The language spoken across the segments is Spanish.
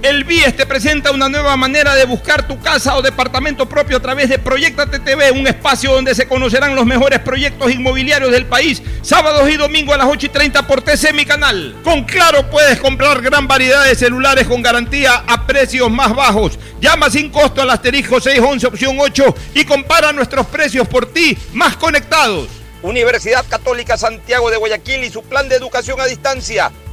El BIES te presenta una nueva manera de buscar tu casa o departamento propio a través de Proyectate TV, un espacio donde se conocerán los mejores proyectos inmobiliarios del país, sábados y domingos a las 8 y 30 por TC Mi Canal. Con Claro puedes comprar gran variedad de celulares con garantía a precios más bajos. Llama sin costo al asterisco 611 opción 8 y compara nuestros precios por ti más conectados. Universidad Católica Santiago de Guayaquil y su plan de educación a distancia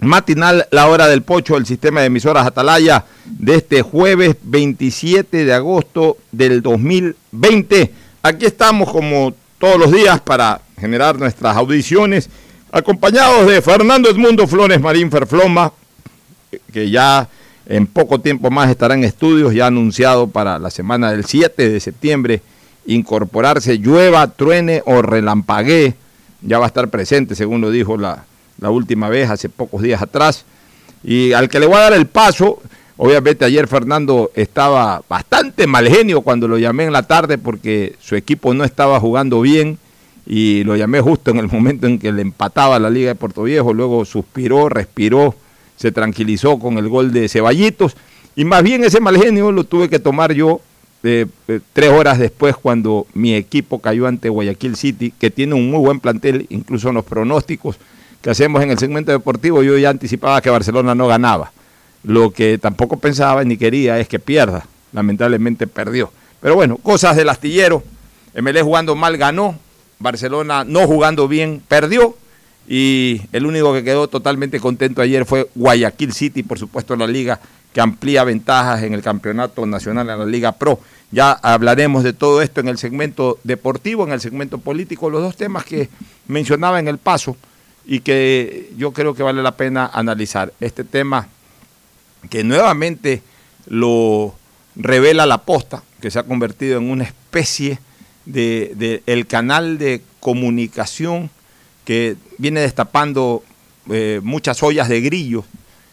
matinal La Hora del Pocho, el sistema de emisoras Atalaya, de este jueves 27 de agosto del 2020. Aquí estamos como todos los días para generar nuestras audiciones, acompañados de Fernando Edmundo Flores Marín Ferfloma, que ya en poco tiempo más estará en estudios, ya anunciado para la semana del 7 de septiembre, incorporarse, llueva, truene o relampaguee, ya va a estar presente, según lo dijo la la última vez, hace pocos días atrás. Y al que le voy a dar el paso, obviamente ayer Fernando estaba bastante mal genio cuando lo llamé en la tarde porque su equipo no estaba jugando bien y lo llamé justo en el momento en que le empataba la Liga de Puerto Viejo, luego suspiró, respiró, se tranquilizó con el gol de Ceballitos y más bien ese mal genio lo tuve que tomar yo eh, eh, tres horas después cuando mi equipo cayó ante Guayaquil City, que tiene un muy buen plantel, incluso en los pronósticos que hacemos en el segmento deportivo, yo ya anticipaba que Barcelona no ganaba. Lo que tampoco pensaba ni quería es que pierda. Lamentablemente perdió. Pero bueno, cosas del astillero. MLE jugando mal ganó. Barcelona no jugando bien perdió. Y el único que quedó totalmente contento ayer fue Guayaquil City, por supuesto, la liga, que amplía ventajas en el campeonato nacional, en la Liga Pro. Ya hablaremos de todo esto en el segmento deportivo, en el segmento político, los dos temas que mencionaba en el paso y que yo creo que vale la pena analizar. Este tema que nuevamente lo revela la posta, que se ha convertido en una especie de, el canal de comunicación que viene destapando eh, muchas ollas de grillo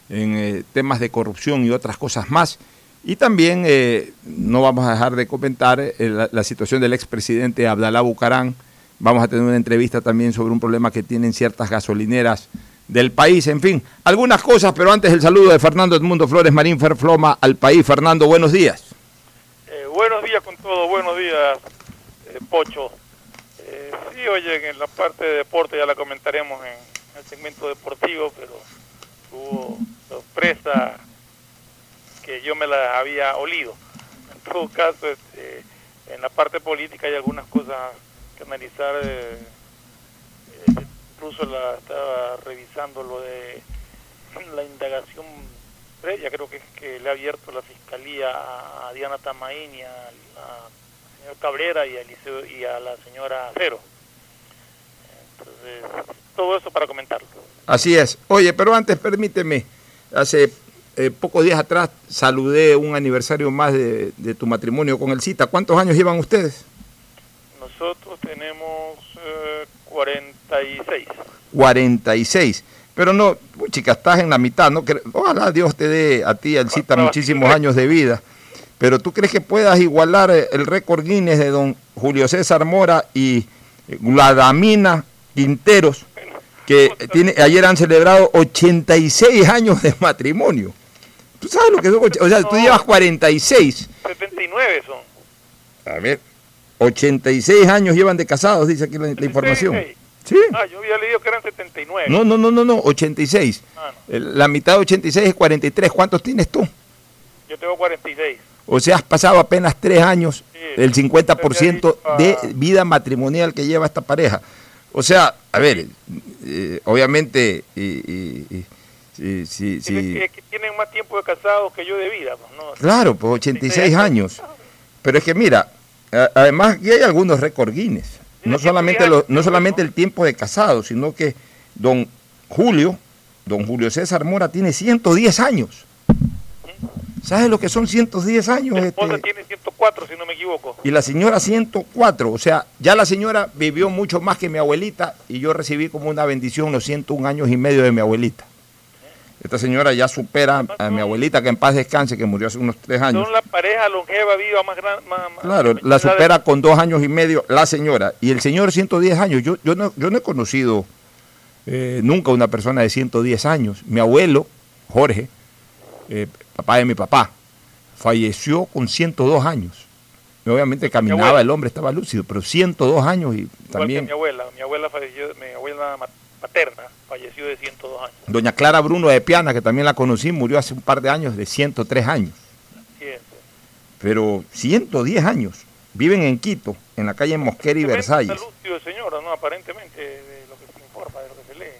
en eh, temas de corrupción y otras cosas más. Y también eh, no vamos a dejar de comentar la, la, situación del expresidente Abdalá Bucarán, Vamos a tener una entrevista también sobre un problema que tienen ciertas gasolineras del país. En fin, algunas cosas, pero antes el saludo de Fernando Edmundo Flores Marín Ferfloma al país. Fernando, buenos días. Eh, buenos días con todo, buenos días, eh, Pocho. Eh, sí, oye, en la parte de deporte ya la comentaremos en el segmento deportivo, pero hubo sorpresa que yo me la había olido. ¿me todo caso, este, en la parte política hay algunas cosas analizar. eh, eh, incluso la estaba revisando lo de la indagación previa, creo que es que le ha abierto la fiscalía a, Diana Tamaín y a, a señor Cabrera y a, Eliseo- y a la señora Cero. Entonces, todo eso para comentarlo. Así es. Oye, pero antes permíteme, hace eh, pocos días atrás saludé un aniversario más de, de tu matrimonio con el Cita. ¿Cuántos años llevan ustedes? Nosotros tenemos eh, 46. 46. Pero no, chica, estás en la mitad, ¿no? Ojalá Dios te dé a ti, y al Cita, Para- muchísimos años de vida. Pero ¿tú crees que puedas igualar eh, el récord Guinness de don Julio César Mora y eh, Gladamina Quinteros, que tiene, ayer han celebrado 86 años de matrimonio? ¿Tú sabes lo que son? O sea, tú No. llevas 46. 79 son. A ver, 86 años llevan de casados, dice aquí la, la información. 76. Sí. Ah, yo había leído que eran 79. No, no, no, no, no, 86. Ah, no. La mitad de 86 es 43. ¿Cuántos tienes tú? Yo tengo 46. O sea, has pasado apenas tres años Sí. el 50% de Ah. vida matrimonial que lleva esta pareja. O sea, a ver, eh, obviamente, y, y- y- sí, sí, sí. Tienen Que, que tienen más tiempo de casados que yo de vida. Pues, ¿no? claro, pues 86 años. Pero es que mira, además aquí hay algunos récord Guinness. No solamente, 110 lo- años, no solamente el tiempo de casado, sino que don Julio, don Julio César Mora tiene 110 años. ¿Sabes lo que son 110 años? Esposa este? tiene 104, si no me equivoco. Y la señora 104, o sea, ya la señora vivió mucho más que mi abuelita y yo recibí como una bendición los 101 años y medio de mi abuelita. Esta señora ya supera a mi abuelita, que en paz descanse, que murió hace unos tres años. Son la pareja longeva viva más grande. Claro, la supera con dos años y medio la señora. Y el señor 110 años. Yo, yo, no, yo no he conocido eh, nunca una persona de 110 años. Mi abuelo, Jorge, eh, papá de mi papá, falleció con 102 años. Obviamente caminaba, el hombre estaba lúcido, pero 102 años y Igual que también mi abuela. Mi abuela falleció, mi abuela ma- paterna falleció de 102 años. doña Clara Bruno de Piana, que también la conocí, murió hace un par de años de 103 años. Así es. Pero 110 años. Viven en Quito, en la calle Mosquera y Versalles. está lúcido el señor, ¿no? Aparentemente, de lo que se informa, de lo que se lee.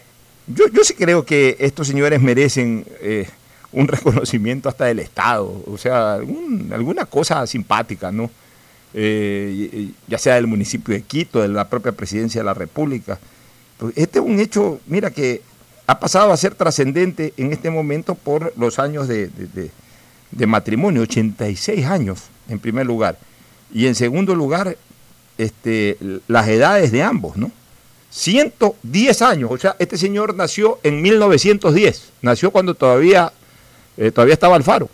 Yo, yo sí creo que estos señores merecen eh, un reconocimiento hasta del Estado, o sea, algún- alguna cosa simpática, ¿no? Eh, ya sea del municipio de Quito, de la propia presidencia de la República. Este es un hecho, mira, que ha pasado a ser trascendente en este momento por los años de, de- de- de matrimonio, 86 años en primer lugar. Y en segundo lugar, este, las edades de ambos, ¿no? 110 años. O sea, este señor nació en 1910. Nació cuando todavía, eh, todavía estaba Alfaro.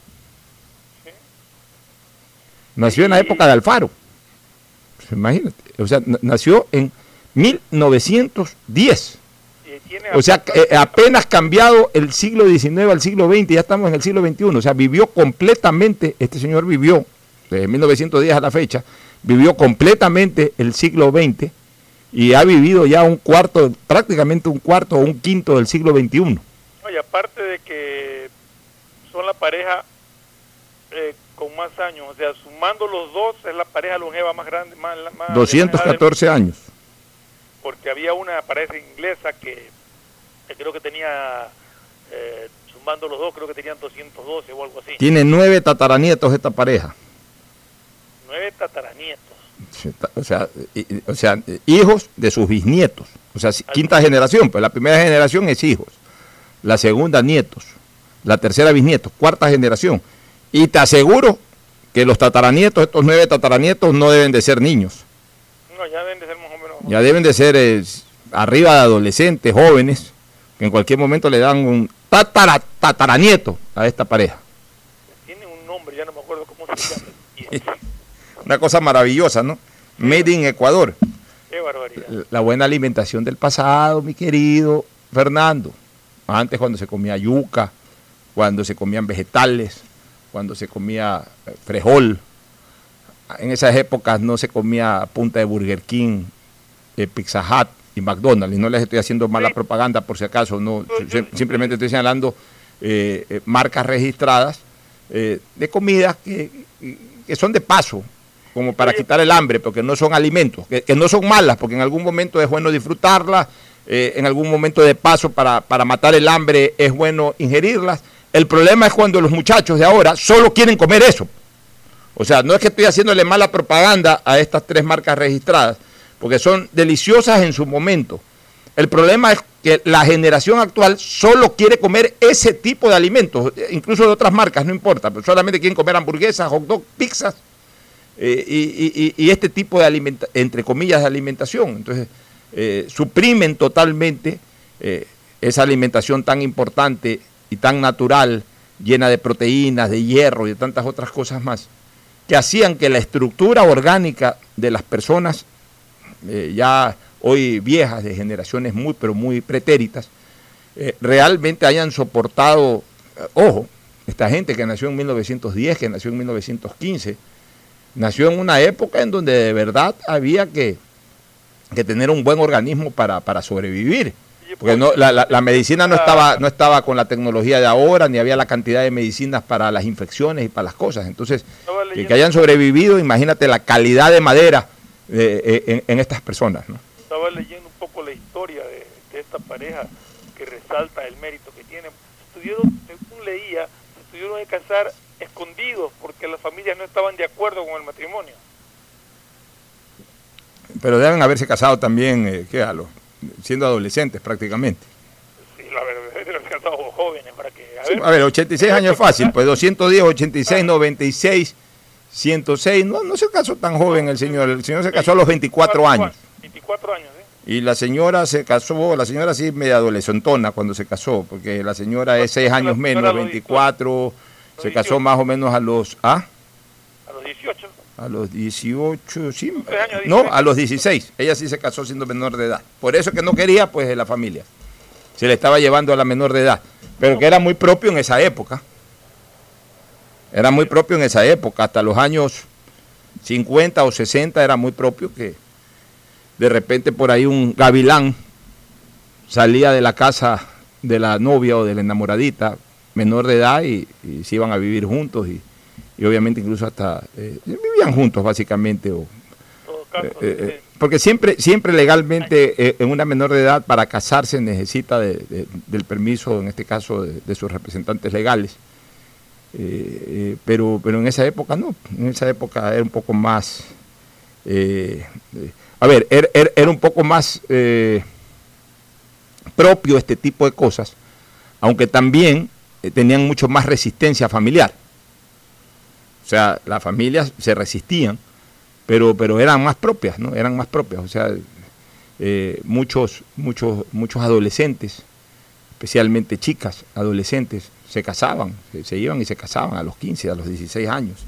Nació en la época de Alfaro. Imagínate. O sea, na- nació en 1910. Y tiene O sea, eh, apenas cambiado el siglo XIX al siglo XX, ya estamos en el siglo XXI. O sea, vivió completamente, este señor vivió, desde 1910 a la fecha, vivió completamente el siglo XX y ha vivido ya un cuarto, prácticamente un cuarto o un quinto del siglo XXI. Oye, aparte de que son la pareja eh, con más años, o sea, sumando los dos, es la pareja longeva más grande, más, más de más edad del- 214 años. Porque había una pareja inglesa que, que creo que tenía, eh, sumando los dos, creo que tenían 212 o algo así. Tiene nueve tataranietos esta pareja. Nueve tataranietos. O sea, o sea, eh, hijos de sus bisnietos. O sea, quinta generación, pues la primera generación es hijos, la segunda nietos, la tercera bisnietos, cuarta generación. Y te aseguro que los tataranietos, estos nueve tataranietos, no deben de ser niños. No, ya deben de ser. Ya deben de ser eh, arriba de adolescentes, jóvenes, que en cualquier momento le dan un tatara, tataranieto a esta pareja. Tiene un nombre, ya no me acuerdo cómo se llama. Una cosa maravillosa, ¿no? Made in Ecuador. Qué barbaridad. la buena alimentación del pasado, mi querido Fernando. Antes cuando se comía yuca, cuando se comían vegetales, cuando se comía eh, frejol. En esas épocas no se comía punta de Burger King, eh, Pizza Hut y McDonald's. Y no les estoy haciendo mala propaganda por si acaso, no, simplemente estoy señalando eh, eh, marcas registradas eh, de comidas que, que son de paso, como para quitar el hambre, porque no son alimentos, que, que no son malas, porque en algún momento es bueno disfrutarlas, en algún momento de paso para, para matar el hambre es bueno ingerirlas. El problema es cuando los muchachos de ahora solo quieren comer eso. O sea, no es que estoy haciéndole mala propaganda a estas tres marcas registradas, porque son deliciosas en su momento. El problema es que la generación actual solo quiere comer ese tipo de alimentos, incluso de otras marcas, no importa, pero solamente quieren comer hamburguesas, hot dog, pizzas eh, y, este tipo de alimentación, entre comillas, de alimentación. Entonces, eh, suprimen totalmente eh, esa alimentación tan importante y tan natural, llena de proteínas, de hierro y de tantas otras cosas más, que hacían que la estructura orgánica de las personas, eh, ya hoy viejas, de generaciones muy, pero muy pretéritas, realmente hayan soportado, ojo, esta gente que nació en 1910, que nació en 1915, nació en una época en donde de verdad había que que tener un buen organismo para, para sobrevivir. Porque no, la, la, medicina no estaba, no estaba con la tecnología de ahora, ni había la cantidad de medicinas para las infecciones y para las cosas. Entonces, que, hayan sobrevivido, imagínate la calidad de madera eh, en, en, estas personas. ¿no? Estaba leyendo un poco la historia de, de esta pareja que resalta el mérito que tienen. Estuvieron, según leía, se tuvieron que casar escondidos porque las familias no estaban de acuerdo con el matrimonio. Pero deben haberse casado también, eh, ¿qué a siendo adolescentes prácticamente. Sí, la verdad, deben casado jóvenes para que... A ver, a ver 86 años es fácil, pues 210, 86, 96, 106, no, no se casó tan joven el señor, el señor se casó a los 24 años. 24 años, ¿eh? Y la señora se casó, la señora sí media adolescentona cuando se casó, porque la señora es 6 años menos, 24, se casó más o menos a los... ¿ah? A los 18 a los 18, sí, no, a los 16. Ella sí se casó siendo menor de edad. Por eso que no quería, pues, la familia. Se le estaba llevando a la menor de edad. Pero que era muy propio en esa época. Era muy propio en esa época. Hasta los años 50 o 60 era muy propio que de repente por ahí un gavilán salía de la casa de la novia o de la enamoradita menor de edad y, y se iban a vivir juntos y y obviamente incluso hasta eh, vivían juntos básicamente. O, eh, eh, porque siempre, siempre legalmente en una menor de edad para casarse necesita del permiso, en este caso, de, sus representantes legales. Pero, pero en esa época no, en esa época era un poco más, a ver, era, era, un poco más propio este tipo de cosas, aunque también tenían mucho más resistencia familiar. O sea, las familias se resistían, pero, pero eran más propias, ¿no? Eran más propias. O sea, eh, muchos, muchos, muchos adolescentes, especialmente chicas, adolescentes, se casaban, se, iban y se casaban a los 15, a los 16 años,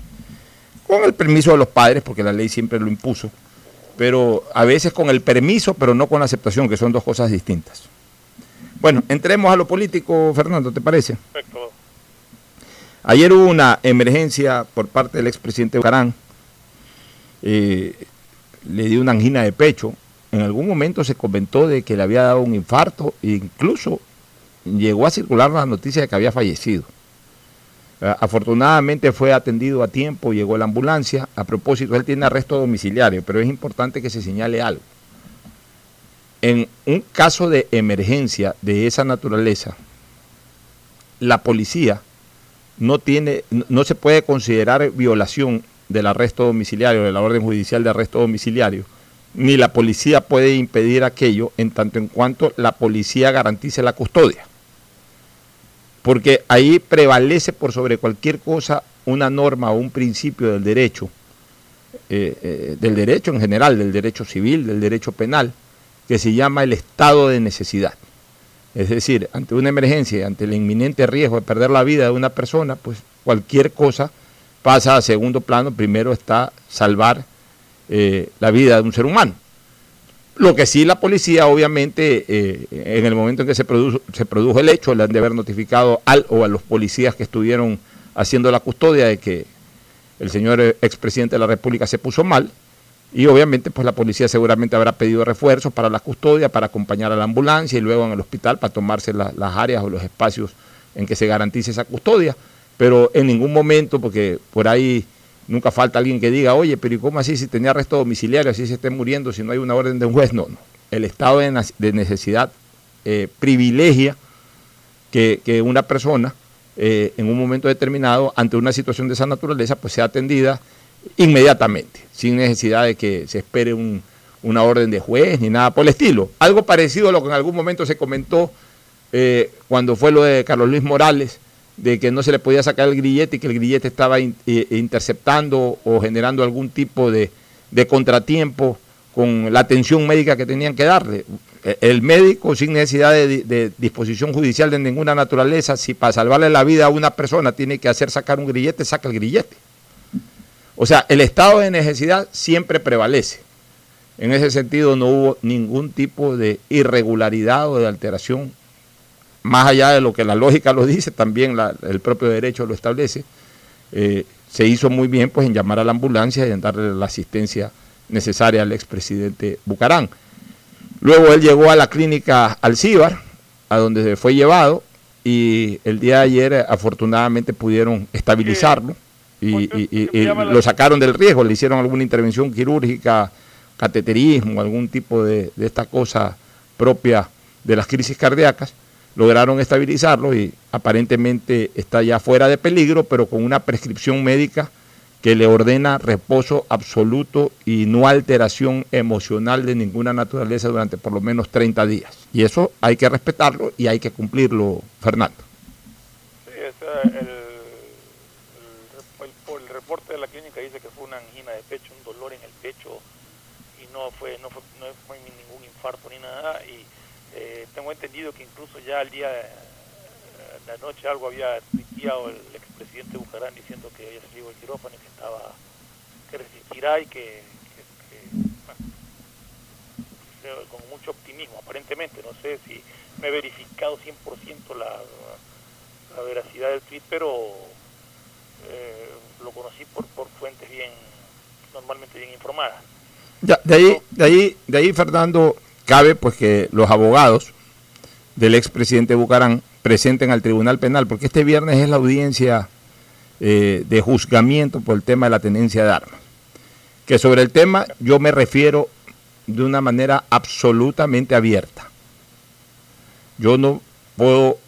con el permiso de los padres, porque la ley siempre lo impuso, pero a veces con el permiso, pero no con la aceptación, que son dos cosas distintas. Bueno, entremos a lo político, Fernando, ¿te parece? Perfecto. Ayer hubo una emergencia por parte del expresidente Bucarán. Eh, le dio una angina de pecho. En algún momento se comentó de que le había dado un infarto e incluso llegó a circular la noticia de que había fallecido. Eh, afortunadamente fue atendido a tiempo, llegó la ambulancia. A propósito, él tiene arresto domiciliario, pero es importante que se señale algo. En un caso de emergencia de esa naturaleza, la policía no tiene, no se puede considerar violación del arresto domiciliario, de la orden judicial de arresto domiciliario, ni la policía puede impedir aquello en tanto en cuanto la policía garantice la custodia. Porque ahí prevalece por sobre cualquier cosa una norma o un principio del derecho, eh, eh, del derecho en general, del derecho civil, del derecho penal, que se llama el estado de necesidad. Es decir, ante una emergencia, ante el inminente riesgo de perder la vida de una persona, pues cualquier cosa pasa a segundo plano. Primero está salvar eh, la vida de un ser humano. Lo que sí la policía, obviamente, eh, en el momento en que se produjo, se produjo el hecho, le han de haber notificado al o a los policías que estuvieron haciendo la custodia de que el señor expresidente de la República se puso mal y obviamente pues la policía seguramente habrá pedido refuerzos para la custodia, para acompañar a la ambulancia y luego en el hospital para tomarse las áreas o los espacios en que se garantice esa custodia. pero en ningún momento, porque por ahí nunca falta alguien que diga, oye, pero ¿y cómo así si tenía arresto domiciliario, así se esté muriendo, si no hay una orden de un juez? No, no. El estado de necesidad eh, privilegia que, una persona eh, en un momento determinado, ante una situación de esa naturaleza, pues sea atendida inmediatamente, sin necesidad de que se espere una orden de juez ni nada por el estilo. Algo parecido a lo que en algún momento se comentó eh, cuando fue lo de Carlos Luis Morales, de que no se le podía sacar el grillete y que el grillete estaba interceptando o generando algún tipo de, de contratiempo con la atención médica que tenían que darle. Eh, el médico sin necesidad de, disposición judicial de ninguna naturaleza, si para salvarle la vida a una persona tiene que hacer sacar un grillete, saca el grillete. O sea, el estado de necesidad siempre prevalece. En ese sentido no hubo ningún tipo de irregularidad o de alteración, más allá de lo que la lógica lo dice, también el propio derecho lo establece. Eh, se hizo muy bien pues en llamar a la ambulancia y en darle la asistencia necesaria al expresidente Bucarán. Luego él llegó a la clínica Alcíbar, a donde se fue llevado, y el día de ayer afortunadamente pudieron estabilizarlo y, lo sacaron del riesgo, le hicieron alguna intervención quirúrgica, cateterismo, algún tipo de, de esta cosa propia de las crisis cardíacas, lograron estabilizarlo y aparentemente está ya fuera de peligro, pero con una prescripción médica que le ordena reposo absoluto y no alteración emocional de ninguna naturaleza durante por lo menos 30 días. Y eso hay que respetarlo y hay que cumplirlo, Fernando. Sí, el, el, reporte de la clínica dice que fue una angina de pecho, un dolor en el pecho y no fue, no fue, no fue ningún infarto ni nada. Y eh, tengo entendido que incluso ya al día la noche algo había tuiteado el expresidente Bujarán diciendo que había salido el quirófano y que estaba que resistirá y que, con mucho optimismo aparentemente. No sé si me he verificado 100% la, la veracidad del tweet pero eh, lo conocí por, por fuentes bien normalmente bien informadas. Ya, de ahí de ahí de ahí Fernando cabe pues que los abogados del expresidente Bucarán presenten al Tribunal Penal, porque este viernes es la audiencia eh, de juzgamiento por el tema de la tenencia de armas. Que sobre el tema yo me refiero de una manera absolutamente abierta. Yo no puedo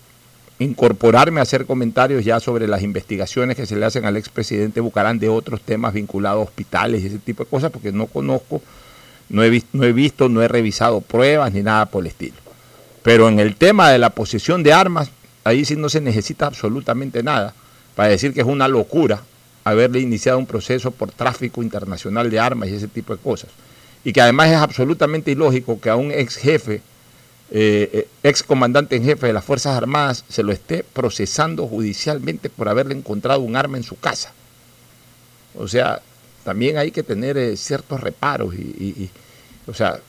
incorporarme a hacer comentarios ya sobre las investigaciones que se le hacen al expresidente Bucarán de otros temas vinculados a hospitales y ese tipo de cosas, porque no conozco, no he, no he visto, no he revisado pruebas ni nada por el estilo. Pero en el tema de la posesión de armas, ahí sí no se necesita absolutamente nada para decir que es una locura haberle iniciado un proceso por tráfico internacional de armas y ese tipo de cosas. Y que además es absolutamente ilógico que a un ex jefe, eh, eh, ex comandante en jefe de las Fuerzas Armadas, se lo esté procesando judicialmente por haberle encontrado un arma en su casa. O sea, también hay que tener eh, ciertos reparos y, o sea,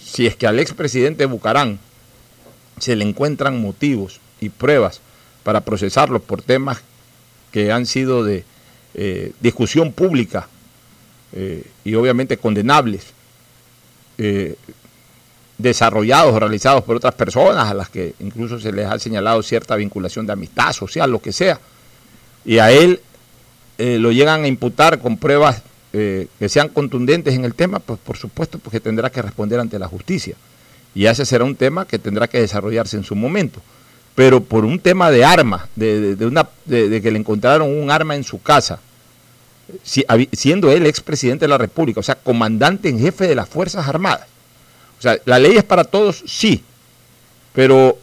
si es que al expresidente Bucarán se le encuentran motivos y pruebas para procesarlos por temas que han sido de eh, discusión pública eh, y obviamente condenables, eh, desarrollados o realizados por otras personas a las que incluso se les ha señalado cierta vinculación de amistad social, lo que sea, y a él lo llegan a imputar con pruebas que sean contundentes en el tema, pues por supuesto porque tendrá que responder ante la justicia. Y ese será un tema que tendrá que desarrollarse en su momento. Pero por un tema de arma, de, una, de, que le encontraron un arma en su casa, siendo él expresidente de la República, o sea, comandante en jefe de las Fuerzas Armadas. O sea, la ley es para todos, sí, pero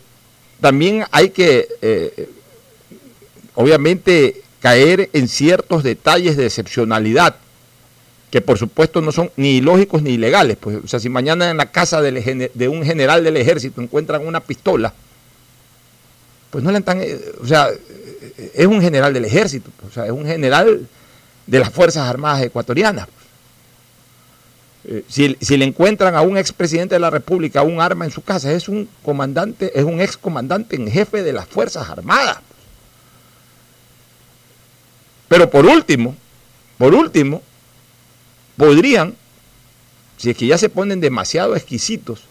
también hay que, eh, obviamente, caer en ciertos detalles de excepcionalidad que por supuesto no son ni ilógicos ni ilegales. Pues, o sea, si mañana en la casa de un general del ejército encuentran una pistola, pues no le están, eh, o sea, eh, es un general del ejército, o sea, es un general de las Fuerzas Armadas ecuatorianas. Eh, si, si, le encuentran a un expresidente de la República un arma en su casa, es un comandante, es un ex comandante en jefe de las Fuerzas Armadas. Pero por último, por último, podrían, si es que ya se ponen demasiado exquisitos,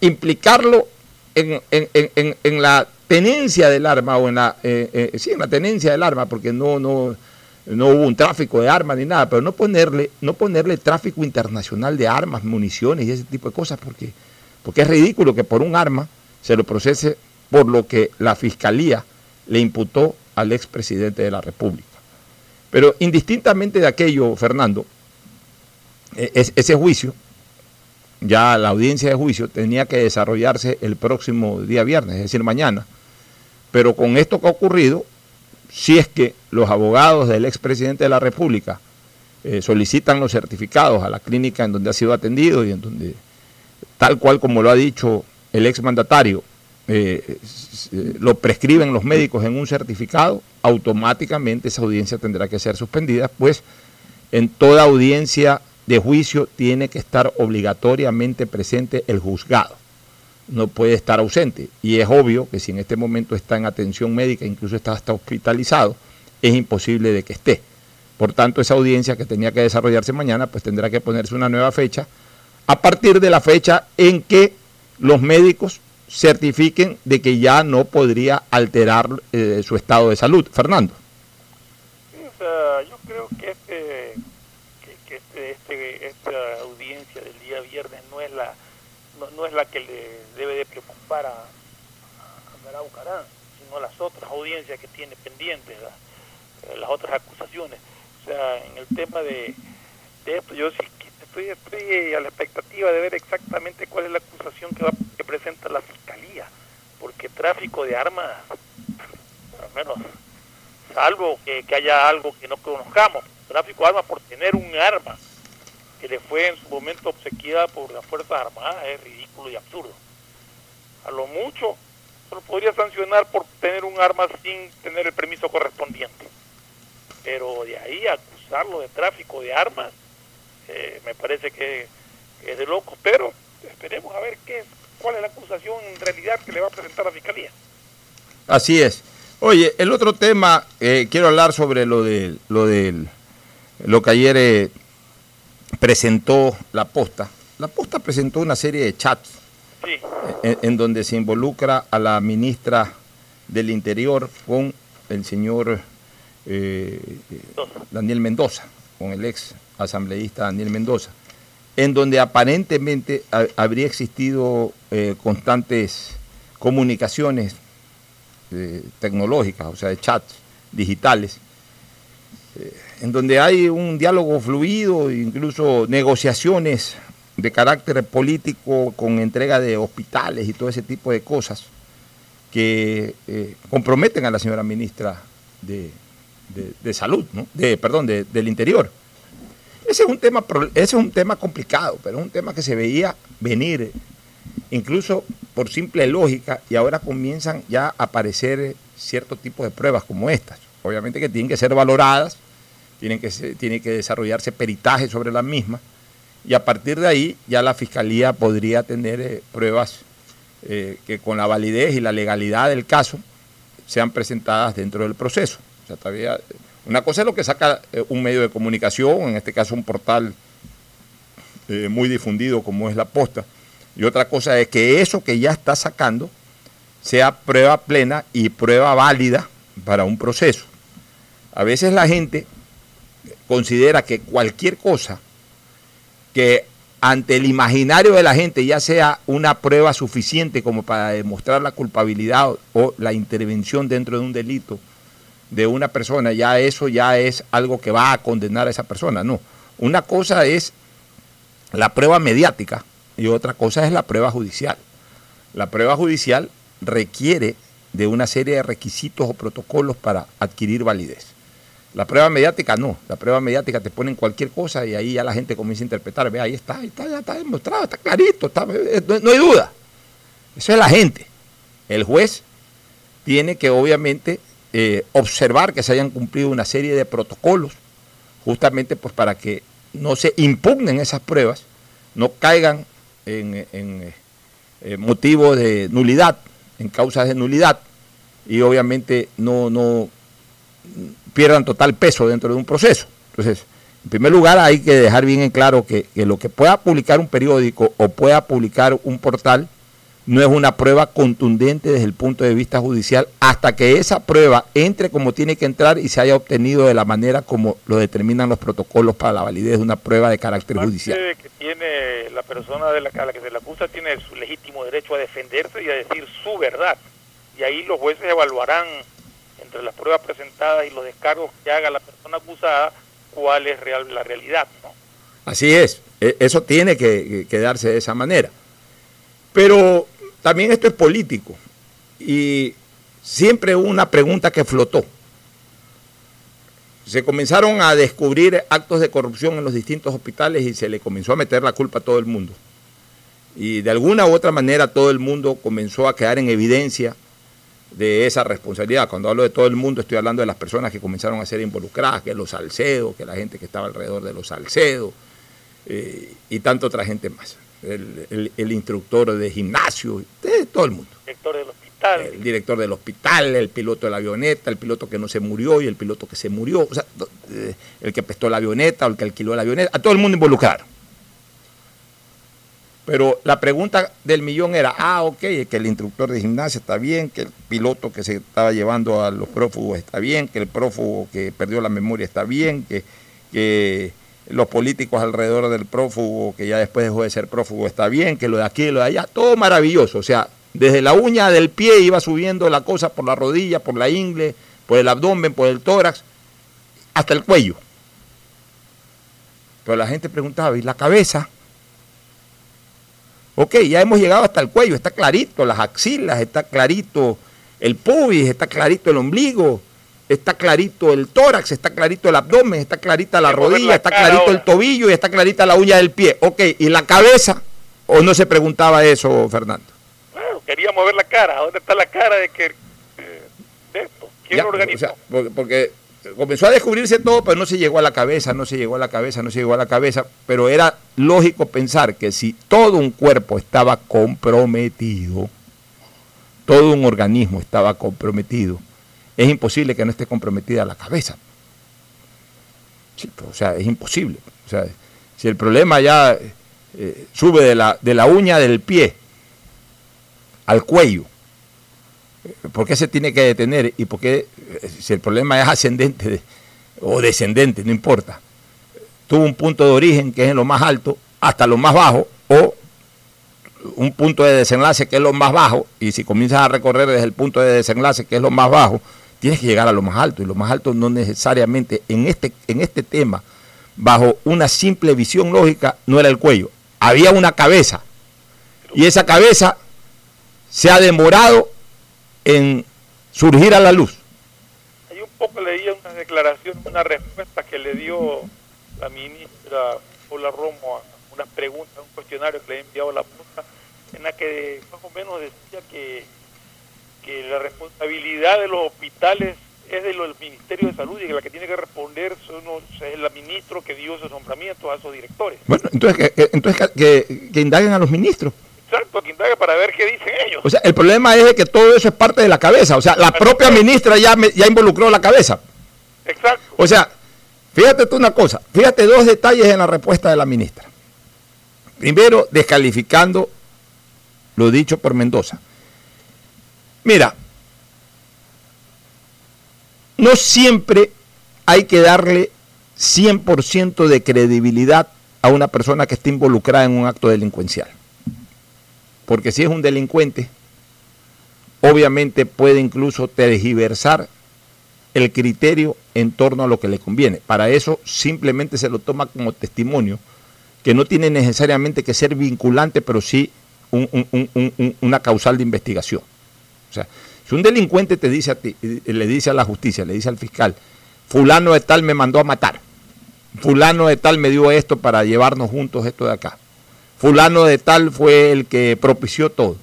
implicarlo en, la tenencia del arma o en la, eh, sí, en la tenencia del arma, porque no, no, no hubo un tráfico de armas ni nada, pero no ponerle, no ponerle tráfico internacional de armas, municiones y ese tipo de cosas, porque, porque es ridículo que por un arma se lo procese por lo que la fiscalía le imputó al expresidente de la República. Pero indistintamente de aquello, Fernando, e, ese juicio, ya la audiencia de juicio tenía que desarrollarse el próximo día viernes, es decir, mañana. Pero con esto que ha ocurrido, si es que los abogados del expresidente de la República eh, solicitan los certificados a la clínica en donde ha sido atendido y en donde, tal cual como lo ha dicho el exmandatario, eh, lo prescriben los médicos en un certificado, automáticamente esa audiencia tendrá que ser suspendida, pues en toda audiencia de juicio tiene que estar obligatoriamente presente el juzgado. No puede estar ausente. Y es obvio que si en este momento está en atención médica, incluso está hasta hospitalizado, es imposible de que esté. Por tanto, esa audiencia que tenía que desarrollarse mañana, pues tendrá que ponerse una nueva fecha a partir de la fecha en que los médicos certifiquen de que ya no podría alterar eh, su estado de salud. Fernando. yo creo que, este, que, este, esta audiencia del día viernes no es la no, es la que le debe de preocupar a, a Bucarán, sino las otras audiencias que tiene pendientes, eh, las otras acusaciones. O sea, en el tema de, de esto, yo sí estoy, estoy a la expectativa de ver exactamente cuál es la acusación que, va, que presenta la fiscalía, porque tráfico de armas, al menos, salvo que, haya algo que no conozcamos, tráfico de armas por tener un arma que le fue en su momento obsequiada por las Fuerzas Armadas es ridículo y absurdo. A lo mucho, se lo podría sancionar por tener un arma sin tener el permiso correspondiente. Pero de ahí acusarlo de tráfico de armas, eh, me parece que, es de loco, pero esperemos a ver qué, cuál es la acusación en realidad que le va a presentar la Fiscalía. Así es. Oye, el otro tema, eh, quiero hablar sobre lo de lo del lo que ayer eh, presentó la posta. La posta presentó una serie de chats en, donde se involucra a la ministra del Interior con el señor Daniel Mendoza, con el ex asambleísta Daniel Mendoza, en donde aparentemente habría existido eh, constantes comunicaciones eh, tecnológicas, o sea, de chats digitales, eh, en donde hay un diálogo fluido, incluso negociaciones de carácter político con entrega de hospitales y todo ese tipo de cosas que comprometen a la señora ministra de, Salud, de, perdón, del Interior. Ese es un tema, ese es un tema complicado, pero es un tema que se veía venir, incluso por simple lógica, y ahora comienzan ya a aparecer cierto tipo de pruebas como estas. Obviamente que tienen que ser valoradas, tienen que, tiene que desarrollarse peritaje sobre las mismas, y a partir de ahí ya la fiscalía podría tener eh, pruebas eh, que con la validez y la legalidad del caso sean presentadas dentro del proceso. O sea, todavía una cosa es lo que saca eh, un medio de comunicación, en este caso un portal muy difundido como es la posta, y otra cosa es que eso que ya está sacando sea prueba plena y prueba válida para un proceso. A veces la gente considera que cualquier cosa que ante el imaginario de la gente ya sea una prueba suficiente como para demostrar la culpabilidad o la intervención dentro de un delito, de una persona, ya eso ya es algo que va a condenar a esa persona. No, una cosa es la prueba mediática y otra cosa es la prueba judicial. La prueba judicial requiere de una serie de requisitos o protocolos para adquirir validez. La prueba mediática no, la prueba mediática te ponen cualquier cosa y ahí ya la gente comienza a interpretar, ve, ahí está, ahí está, ya está demostrado, está clarito, eh, no hay duda. Eso es la gente. El juez tiene que obviamente eh, observar que se hayan cumplido una serie de protocolos, justamente pues para que no se impugnen esas pruebas, no caigan en, eh, motivos de nulidad, en causas de nulidad, y obviamente no, no pierdan total peso dentro de un proceso. Entonces, en primer lugar, hay que dejar bien en claro que, que, lo que pueda publicar un periódico o pueda publicar un portal no es una prueba contundente desde el punto de vista judicial hasta que esa prueba entre como tiene que entrar y se haya obtenido de la manera como lo determinan los protocolos para la validez de una prueba de carácter Parte judicial. de que tiene la persona de la, a la que se le acusa tiene su legítimo derecho a defenderse y a decir su verdad. Y ahí los jueces evaluarán entre las pruebas presentadas y los descargos que haga la persona acusada cuál es real, la realidad, ¿no? Así es, e- eso tiene que, que darse de esa manera. Pero también esto es político y siempre hubo una pregunta que flotó. Se comenzaron a descubrir actos de corrupción en los distintos hospitales y se le comenzó a meter la culpa a todo el mundo. Y de alguna u otra manera todo el mundo comenzó a quedar en evidencia de esa responsabilidad. Cuando hablo de todo el mundo estoy hablando de las personas que comenzaron a ser involucradas, que los Salcedo, que la gente que estaba alrededor de los Salcedo eh, y tanta otra gente más. El, el- el instructor de gimnasio, eh, todo el mundo. Director del hospital. El director del hospital, el piloto de la avioneta, el piloto que no se murió y el piloto que se murió, o sea, eh, el que prestó la avioneta o el que alquiló la avioneta, a todo el mundo involucrado. Pero la pregunta del millón era, ah, ok, que el instructor de gimnasia está bien, que el piloto que se estaba llevando a los prófugos está bien, que el prófugo que perdió la memoria está bien, que, que los políticos alrededor del prófugo, que ya después dejó de ser prófugo, está bien, que lo de aquí y lo de allá, todo maravilloso. O sea, desde la uña del pie iba subiendo la cosa por la rodilla, por la ingle, por el abdomen, por el tórax, hasta el cuello. Pero la gente preguntaba, ¿y la cabeza? Ok, ya hemos llegado hasta el cuello, está clarito las axilas, está clarito el pubis, está clarito el ombligo, está clarito el tórax, está clarito el abdomen, está clarita la rodilla, la está clarito ahora. el tobillo y está clarita la uña del pie. Ok, ¿y la cabeza? ¿O no se preguntaba eso, Fernando? Claro, quería mover la cara. ¿Dónde está la cara de que eh, de esto? ¿Quién Ya, lo organizó? o sea, porque, porque comenzó a descubrirse todo, pero no se llegó a la cabeza, no se llegó a la cabeza, no se llegó a la cabeza. Pero era lógico pensar que si todo un cuerpo estaba comprometido, todo un organismo estaba comprometido, es imposible que no esté comprometida la cabeza. Sí, pues, o sea, es imposible. O sea, si el problema ya eh, sube de la, de la uña del pie al cuello, ¿Por qué se tiene que detener? ¿Y por qué, si el problema es ascendente de- o descendente, no importa? Tuvo un punto de origen que es en lo más alto hasta lo más bajo, o un punto de desenlace que es lo más bajo, y si comienzas a recorrer desde el punto de desenlace que es lo más bajo, tienes que llegar a lo más alto, y lo más alto no necesariamente en este, en este tema, bajo una simple visión lógica, no era el cuello, había una cabeza, y esa cabeza se ha demorado en surgir a la luz. Poco leía una declaración, una respuesta que le dio la ministra Paula Romo a unas preguntas, un cuestionario que le había enviado a la Junta, en la que más o menos decía que, que la responsabilidad de los hospitales es de del Ministerio de Salud y que la que tiene que responder son los- es el ministro que dio esos nombramientos a esos directores. Bueno, entonces, que, entonces que- que indaguen a los ministros. Exacto, que indague para ver qué dicen ellos. O sea, el problema es que todo eso es parte de la cabeza. O sea, la propia ministra ya, me- ya involucró la cabeza. Exacto. O sea, fíjate tú una cosa, fíjate dos detalles en la respuesta de la ministra. Primero, descalificando lo dicho por Mendoza. Mira, no siempre hay que darle 100% de credibilidad a una persona que esté involucrada en un acto delincuencial. Porque si es un delincuente, obviamente puede incluso tergiversar el criterio en torno a lo que le conviene. Para eso simplemente se lo toma como testimonio, que no tiene necesariamente que ser vinculante, pero sí un- un- un- un- un- una causal de investigación. O sea, si un delincuente te dice a ti, eh, le dice a la justicia, le dice al fiscal, fulano de tal me mandó a matar, fulano de tal me dio esto para llevarnos juntos esto de acá, fulano de tal fue el que propició todo.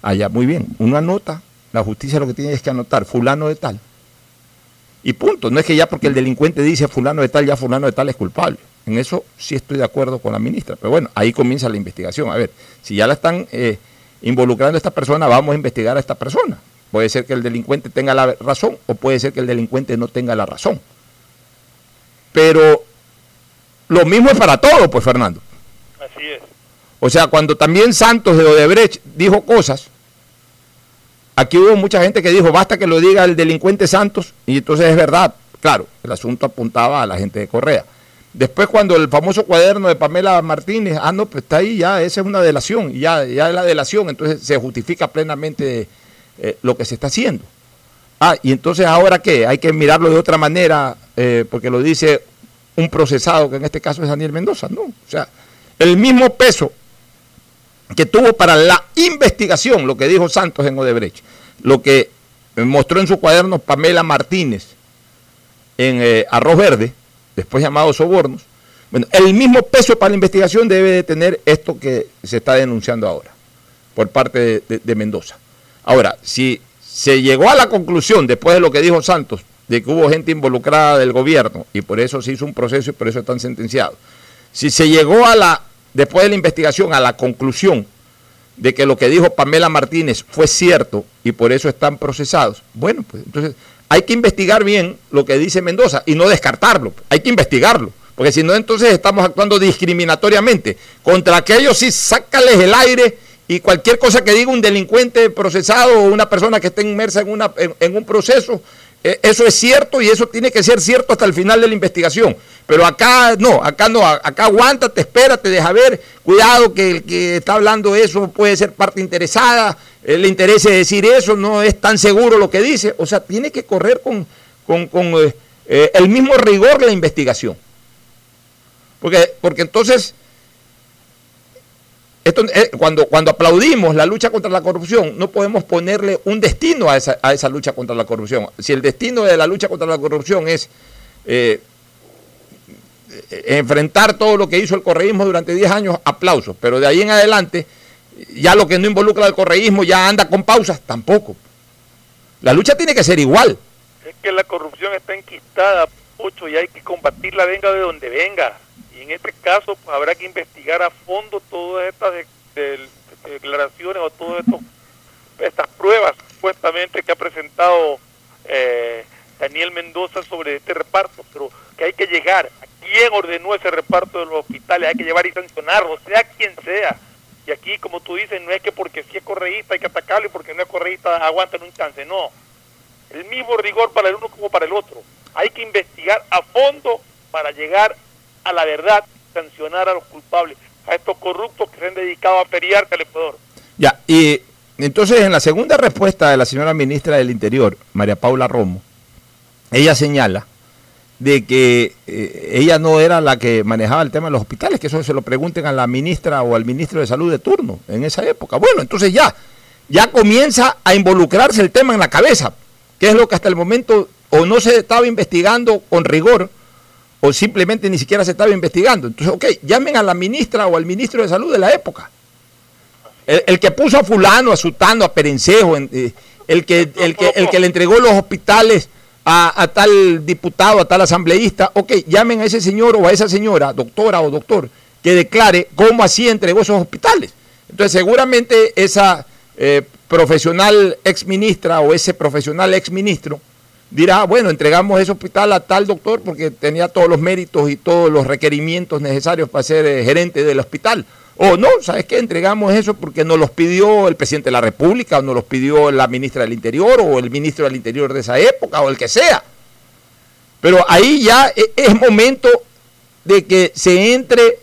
Allá, muy bien, uno anota, la justicia lo que tiene es que anotar, fulano de tal. Y punto, no es que ya porque el delincuente dice fulano de tal, ya fulano de tal es culpable. En eso sí estoy de acuerdo con la ministra. Pero bueno, ahí comienza la investigación. A ver, si ya la están eh, involucrando a esta persona, vamos a investigar a esta persona. Puede ser que el delincuente tenga la razón o puede ser que el delincuente no tenga la razón. Pero lo mismo es para todo, pues Fernando. Así es. O sea, cuando también Santos de Odebrecht dijo cosas, aquí hubo mucha gente que dijo, basta que lo diga el delincuente Santos, y entonces es verdad, claro, el asunto apuntaba a la gente de Correa. Después cuando el famoso cuaderno de Pamela Martínez, ah, no, pues está ahí, ya, esa es una delación, ya, ya es la delación, entonces se justifica plenamente eh, lo que se está haciendo. Ah, y entonces ahora qué, hay que mirarlo de otra manera, eh, porque lo dice un procesado, que en este caso es Daniel Mendoza, no, o sea, el mismo peso que tuvo para la investigación, lo que dijo Santos en Odebrecht, lo que mostró en su cuaderno Pamela Martínez en eh, Arroz Verde, después llamado sobornos, bueno, el mismo peso para la investigación debe de tener esto que se está denunciando ahora por parte de, Mendoza. Ahora, si se llegó a la conclusión, después de lo que dijo Santos, de que hubo gente involucrada del gobierno y por eso se hizo un proceso y por eso están sentenciados, si se llegó a la, después de la investigación, a la conclusión de que lo que dijo Pamela Martínez fue cierto y por eso están procesados, bueno, pues entonces hay que investigar bien lo que dice Mendoza y no descartarlo, hay que investigarlo, porque si no entonces estamos actuando discriminatoriamente. Contra aquellos sí, sácales el aire y cualquier cosa que diga un delincuente procesado o una persona que esté inmersa en, una, en, un proceso, eso es cierto y eso tiene que ser cierto hasta el final de la investigación. Pero acá no, acá no, acá aguántate, espérate, deja ver, cuidado que el que está hablando eso puede ser parte interesada, eh, le interese decir eso, no es tan seguro lo que dice. O sea, tiene que correr con, eh, eh, el mismo rigor la investigación. Porque, porque entonces, esto, cuando, cuando aplaudimos la lucha contra la corrupción, no podemos ponerle un destino a esa, a esa lucha contra la corrupción. Si el destino de la lucha contra la corrupción es enfrentar todo lo que hizo el correísmo durante 10 años, aplausos. Pero de ahí en adelante ya lo que no involucra al correísmo ya anda con pausas, tampoco. La lucha tiene que ser igual. Es que la corrupción está enquistada, Pocho, y hay que combatirla venga de donde venga. En este caso pues, habrá que investigar a fondo todas estas declaraciones o todas estas pruebas supuestamente que ha presentado eh, Daniel Mendoza sobre este reparto, pero que hay que llegar a quién ordenó ese reparto de los hospitales, hay que llevar y sancionarlo, sea quien sea y aquí, como tú dices, no es que porque si es correísta hay que atacarlo y porque no es correísta aguantan un chance. No. El mismo rigor para el uno como para el otro. Hay que investigar a fondo para llegar a la verdad, sancionar a los culpables, a estos corruptos que se han dedicado a pelearse al Ecuador. Ya, y entonces en la segunda respuesta de la señora ministra del Interior, María Paula Romo, ella señala de que eh, ella no era la que manejaba el tema de los hospitales, que eso se lo pregunten a la ministra o al ministro de salud de turno en esa época. Bueno, entonces ya, ya comienza a involucrarse el tema en la cabeza, que es lo que hasta el momento o no se estaba investigando con rigor o simplemente ni siquiera se estaba investigando. Entonces, ok, llamen a la ministra o al ministro de salud de la época. El, que puso a fulano, a sutano, a perencejo, eh, el, que, el, que, el que le entregó los hospitales a, tal diputado, a tal asambleísta, ok, llamen a ese señor o a esa señora, doctora o doctor, que declare cómo así entregó esos hospitales. Entonces seguramente esa eh, profesional ex ministra o ese profesional ex ministro dirá, bueno, entregamos ese hospital a tal doctor porque tenía todos los méritos y todos los requerimientos necesarios para ser eh, gerente del hospital. O no, ¿sabes qué? Entregamos eso porque nos los pidió el presidente de la República, o nos los pidió la ministra del Interior, o el ministro del Interior de esa época, o el que sea. Pero ahí ya e, es momento de que se entre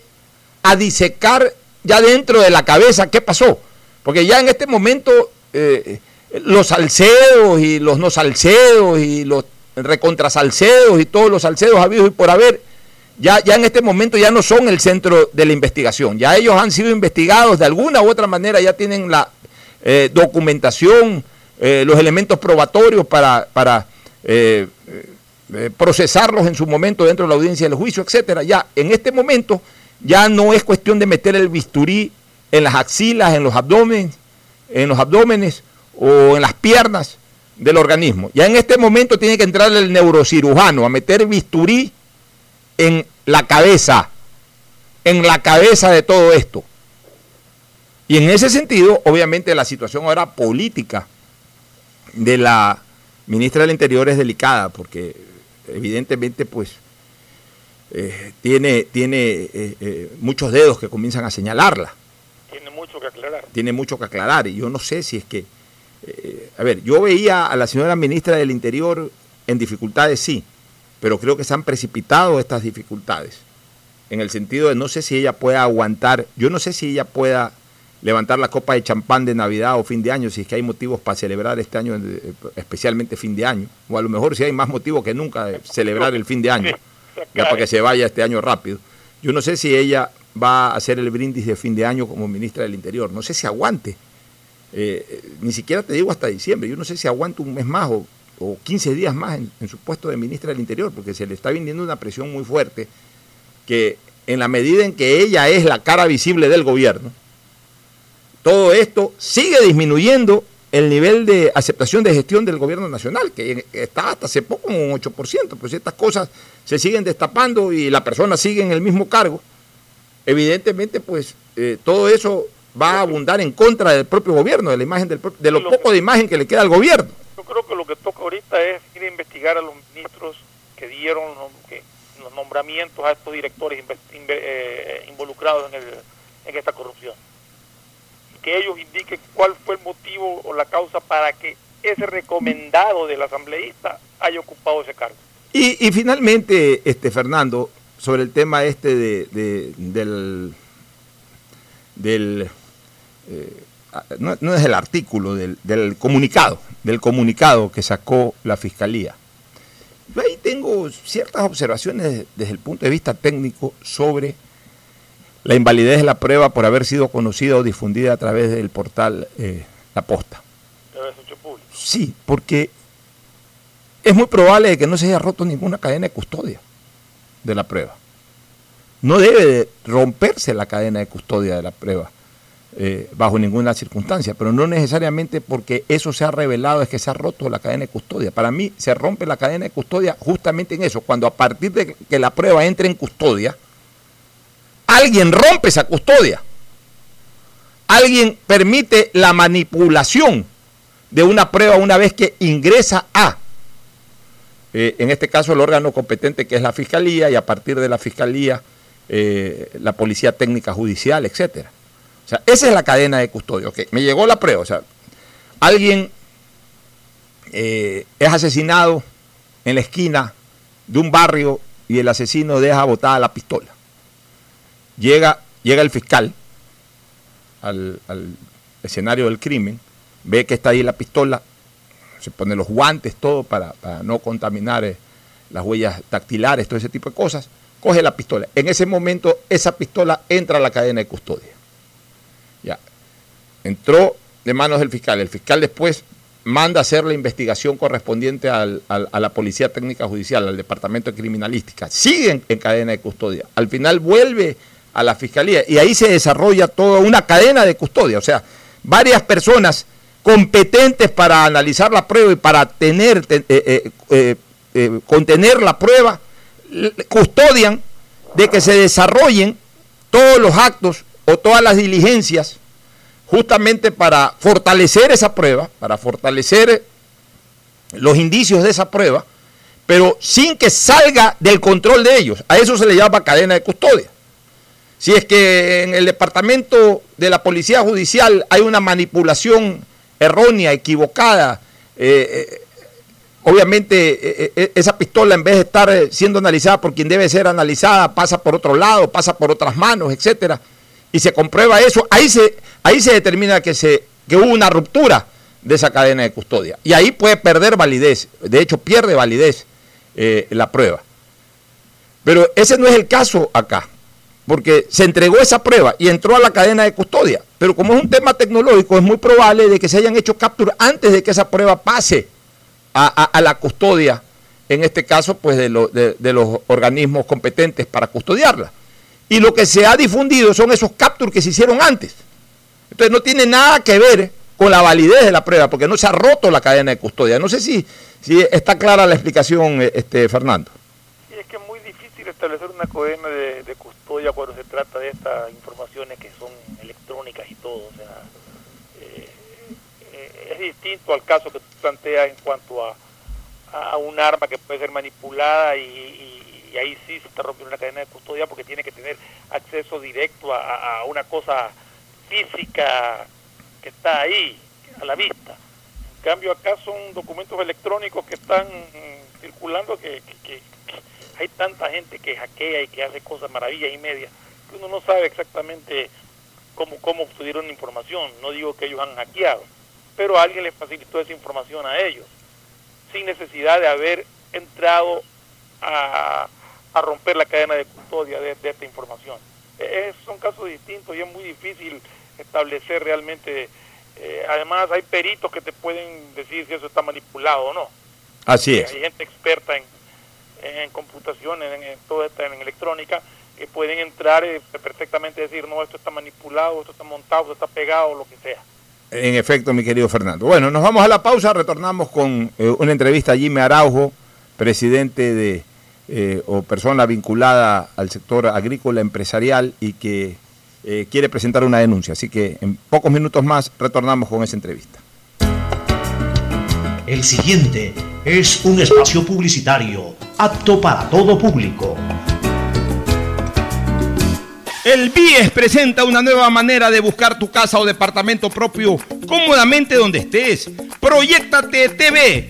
a disecar ya dentro de la cabeza qué pasó. Porque ya en este momento eh, los salcedos y los no salcedos y los recontrasalcedos y todos los salcedos habidos y por haber ya, ya en este momento ya no son el centro de la investigación, ya ellos han sido investigados de alguna u otra manera, ya tienen la eh, documentación, eh, los elementos probatorios para, para eh, procesarlos en su momento dentro de la audiencia del juicio, etcétera. Ya en este momento ya no es cuestión de meter el bisturí en las axilas, en los abdómenes, en los abdómenes o en las piernas del organismo. Ya en este momento tiene que entrar el neurocirujano a meter bisturí en la cabeza, en la cabeza de todo esto. Y en ese sentido, obviamente la situación ahora política de la ministra del Interior es delicada, porque evidentemente pues eh, tiene, tiene eh, eh, muchos dedos que comienzan a señalarla. Tiene mucho que aclarar. Tiene mucho que aclarar y yo no sé si es que... eh, a ver, yo veía a la señora ministra del Interior en dificultades, sí, pero creo que se han precipitado estas dificultades. En el sentido de no sé si ella pueda aguantar, yo no sé si ella pueda levantar la copa de champán de Navidad o fin de año, si es que hay motivos para celebrar este año, eh, especialmente fin de año, o a lo mejor si hay más motivos que nunca de celebrar el fin de año, ya para que se vaya este año rápido. Yo no sé si ella va a hacer el brindis de fin de año como ministra del Interior, no sé si aguante, Eh, eh, ni siquiera te digo hasta diciembre, yo no sé si aguanta un mes más o, o 15 días más en, su puesto de ministra del Interior, porque se le está viniendo una presión muy fuerte que en la medida en que ella es la cara visible del gobierno, todo esto sigue disminuyendo el nivel de aceptación de gestión del gobierno nacional, que está hasta hace poco un 8%, pues estas cosas se siguen destapando y la persona sigue en el mismo cargo, evidentemente pues eh, todo eso va a abundar en contra del propio gobierno, de la imagen del de lo poco de imagen que le queda al gobierno. Yo creo que lo que toca ahorita es ir a investigar a los ministros que dieron los nombramientos a estos directores eh, involucrados en, el, en esta corrupción. Que ellos indiquen cuál fue el motivo o la causa para que ese recomendado del asambleísta haya ocupado ese cargo. Y, y finalmente, este Fernando, sobre el tema este de, de- del, del eh, no, no es el artículo, del, del comunicado, del comunicado que sacó la fiscalía. Yo ahí tengo ciertas observaciones desde el punto de vista técnico sobre la invalidez de la prueba por haber sido conocida o difundida a través del portal eh, La Posta. Hecho público. Sí, porque es muy probable que no se haya roto ninguna cadena de custodia de la prueba. No debe de romperse la cadena de custodia de la prueba eh, bajo ninguna circunstancia, pero no necesariamente porque eso se ha revelado es que se ha roto la cadena de custodia. Para mí se rompe la cadena de custodia justamente en eso, cuando a partir de que la prueba entre en custodia, alguien rompe esa custodia. Alguien permite la manipulación de una prueba una vez que ingresa a, eh, en este caso, el órgano competente que es la Fiscalía y a partir de la Fiscalía, eh, la Policía Técnica Judicial, etcétera. Sea, esa es la cadena de custodia. Ok, me llegó la prueba. O sea, alguien eh, es asesinado en la esquina de un barrio y el asesino deja botada la pistola. Llega, llega el fiscal al, escenario del crimen, ve que está ahí la pistola, se pone los guantes, todo para, para no contaminar eh, las huellas dactilares, todo ese tipo de cosas, coge la pistola. En ese momento esa pistola entra a la cadena de custodia. Entró de manos del fiscal. El fiscal después manda hacer la investigación correspondiente al- a la Policía Técnica Judicial, al Departamento de Criminalística. Sigue en, en cadena de custodia. Al final vuelve a la Fiscalía y ahí se desarrolla toda una cadena de custodia. O sea, varias personas competentes para analizar la prueba y para tener, te- eh, eh, eh, contener la prueba, custodian de que se desarrollen todos los actos o todas las diligencias justamente para fortalecer esa prueba, para fortalecer los indicios de esa prueba, pero sin que salga del control de ellos. A eso se le llama cadena de custodia. Si es que en el departamento de la Policía Judicial hay una manipulación errónea, equivocada, eh, eh, obviamente eh, eh, esa pistola en vez de estar eh, siendo analizada por quien debe ser analizada, pasa por otro lado, pasa por otras manos, etcétera, y se comprueba eso, ahí se, ahí se determina que, se, que hubo una ruptura de esa cadena de custodia. Y ahí puede perder validez, de hecho pierde validez eh, la prueba. Pero ese no es el caso acá, porque se entregó esa prueba y entró a la cadena de custodia. Pero como es un tema tecnológico, es muy probable de que se hayan hecho capturas antes de que esa prueba pase a, a- a la custodia, en este caso, pues de, lo- de- de los organismos competentes para custodiarla. Y lo que se ha difundido son esos capturas que se hicieron antes. Entonces no tiene nada que ver con la validez de la prueba, porque no se ha roto la cadena de custodia. No sé si, si está clara la explicación, eh, este, Fernando. Sí, es que es muy difícil establecer una cadena de, custodia cuando se trata de estas informaciones que son electrónicas y todo. Eh, eh, es distinto al caso que tú planteas en cuanto a, a un arma que puede ser manipulada y- y ahí sí se está rompiendo una cadena de custodia porque tiene que tener acceso directo a, una cosa física que está ahí, a la vista. En cambio acá son documentos electrónicos que están circulando que, hay tanta gente que hackea y que hace cosas maravillas y media que uno no sabe exactamente cómo, cómo obtuvieron información. No digo que ellos han hackeado, pero alguien les facilitó esa información a ellos, sin necesidad de haber entrado a, romper la cadena de custodia de, esta información. son casos distintos y es muy difícil establecer realmente, eh, además hay peritos que te pueden decir si eso está manipulado o no. Así es. Hay gente experta en, en computación, en, en toda esta en electrónica, que pueden entrar y perfectamente decir, no, esto está manipulado, esto está montado, esto está pegado, lo que sea. En efecto, mi querido Fernando. Bueno, nos vamos a la pausa, retornamos con eh, una entrevista a Jimmy Araujo, presidente de eh, o persona vinculada al sector agrícola empresarial y que eh, quiere presentar una denuncia. Así que en pocos minutos más retornamos con esa entrevista. El siguiente es un espacio publicitario apto para todo público. El BIES presenta una nueva manera de buscar tu casa o departamento propio cómodamente donde estés. Proyectate TV,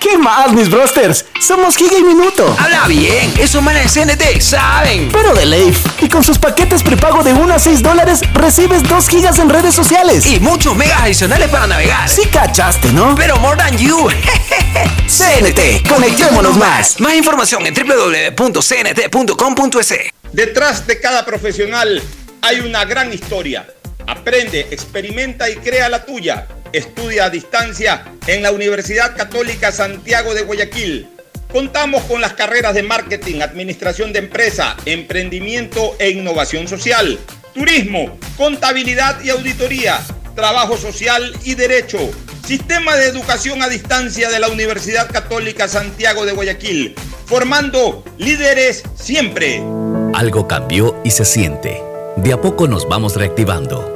¿Qué más, mis brosters? Somos Giga y Minuto. Habla bien, eso manes CNT saben. Pero de Leif. Y con sus paquetes prepago de 1 a 6 dólares, recibes 2 gigas en redes sociales. Y muchos megas adicionales para navegar. Sí cachaste, ¿no? Pero more than you. CNT, conectémonos más. Más información en www.cnt.com.es. Detrás de cada profesional hay una gran historia. Aprende, experimenta y crea la tuya. Estudia a distancia en la Universidad Católica Santiago de Guayaquil. Contamos con las carreras de marketing, administración de empresa, emprendimiento e innovación social, turismo, contabilidad y auditoría, trabajo social y derecho. Sistema de educación a distancia de la Universidad Católica Santiago de Guayaquil, formando líderes siempre. Algo cambió y se siente. De a poco nos vamos reactivando,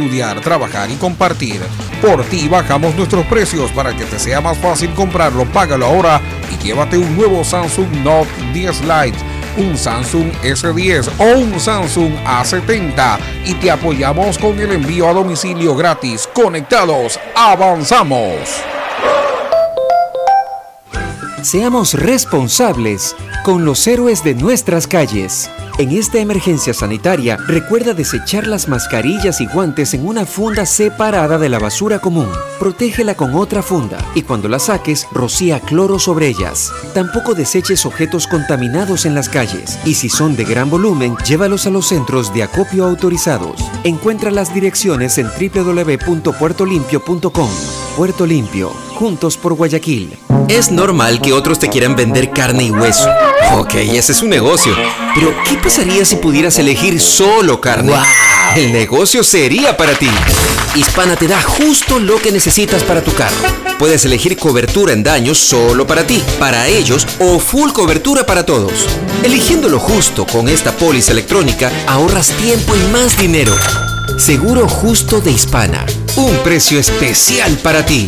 estudiar, trabajar y compartir. Por ti bajamos nuestros precios para que te sea más fácil comprarlo. Págalo ahora y llévate un nuevo Samsung Note 10 Lite, un Samsung S10 o un Samsung A70 y te apoyamos con el envío a domicilio gratis. Conectados, avanzamos. Seamos responsables con los héroes de nuestras calles. En esta emergencia sanitaria, recuerda desechar las mascarillas y guantes en una funda separada de la basura común. Protégela con otra funda y cuando la saques, rocía cloro sobre ellas. Tampoco deseches objetos contaminados en las calles y si son de gran volumen, llévalos a los centros de acopio autorizados. Encuentra las direcciones en www.puertolimpio.com. Puerto Limpio, juntos por Guayaquil. Es normal que otros te quieran vender carne y hueso. Ok, ese es su negocio. Pero, ¿qué pasaría si pudieras elegir solo carne? El negocio sería para ti. Hispana te da justo lo que necesitas para tu carro. Puedes elegir cobertura en daños solo para ti, para ellos o full cobertura para todos. Eligiendo lo justo con esta póliza electrónica, ahorras tiempo y más dinero. Seguro justo de Hispana. Un precio especial para ti.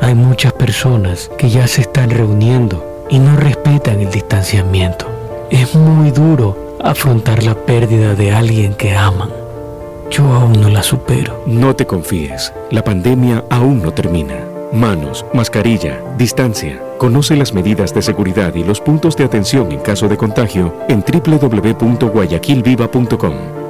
Hay muchas personas que ya se están reuniendo y no respetan el distanciamiento. Es muy duro afrontar la pérdida de alguien que aman. Yo aún no la supero. No te confíes, la pandemia aún no termina. Manos, mascarilla, distancia. Conoce las medidas de seguridad y los puntos de atención en caso de contagio en www.guayaquilviva.com.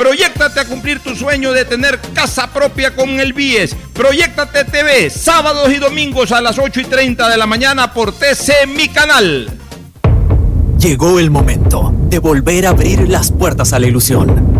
Proyectate a cumplir tu sueño de tener casa propia con el BIES. Proyectate TV, sábados y domingos a las 8 y 30 de la mañana por TC Mi Canal. Llegó el momento de volver a abrir las puertas a la ilusión,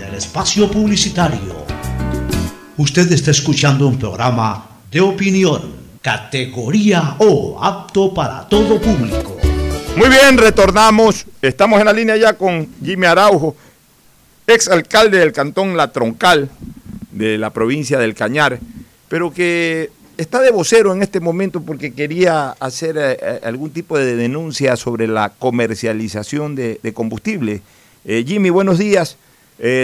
espacio publicitario. Usted está escuchando un programa de opinión, categoría O, apto para todo público. Muy bien, retornamos. Estamos en la línea ya con Jimmy Araujo, ex alcalde del cantón La Troncal, de la provincia del Cañar, pero que está de vocero en este momento porque quería hacer eh, eh, algún tipo de denuncia sobre la comercialización de, combustible. Eh, Jimmy, buenos días.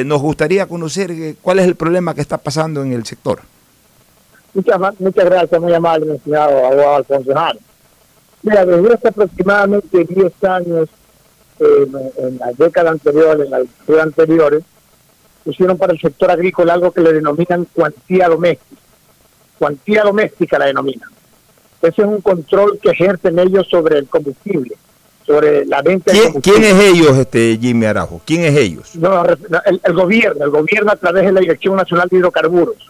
Nos gustaría conocer cuál es el problema que está pasando en el sector. Muchas, muchas gracias, muy amable, señor abogado Alfonso Mira, desde hace aproximadamente 10 años, en la década anterior, en la década anteriores, pusieron para el sector agrícola algo que le denominan cuantía doméstica. Cuantía doméstica la denominan. Ese es un control que ejercen ellos sobre el combustible, sobre la venta ¿Quién, ¿Quién es ellos, este Jimmy Arajo? ¿Quién es ellos? No, el, el gobierno, el gobierno a través de la Dirección Nacional de Hidrocarburos.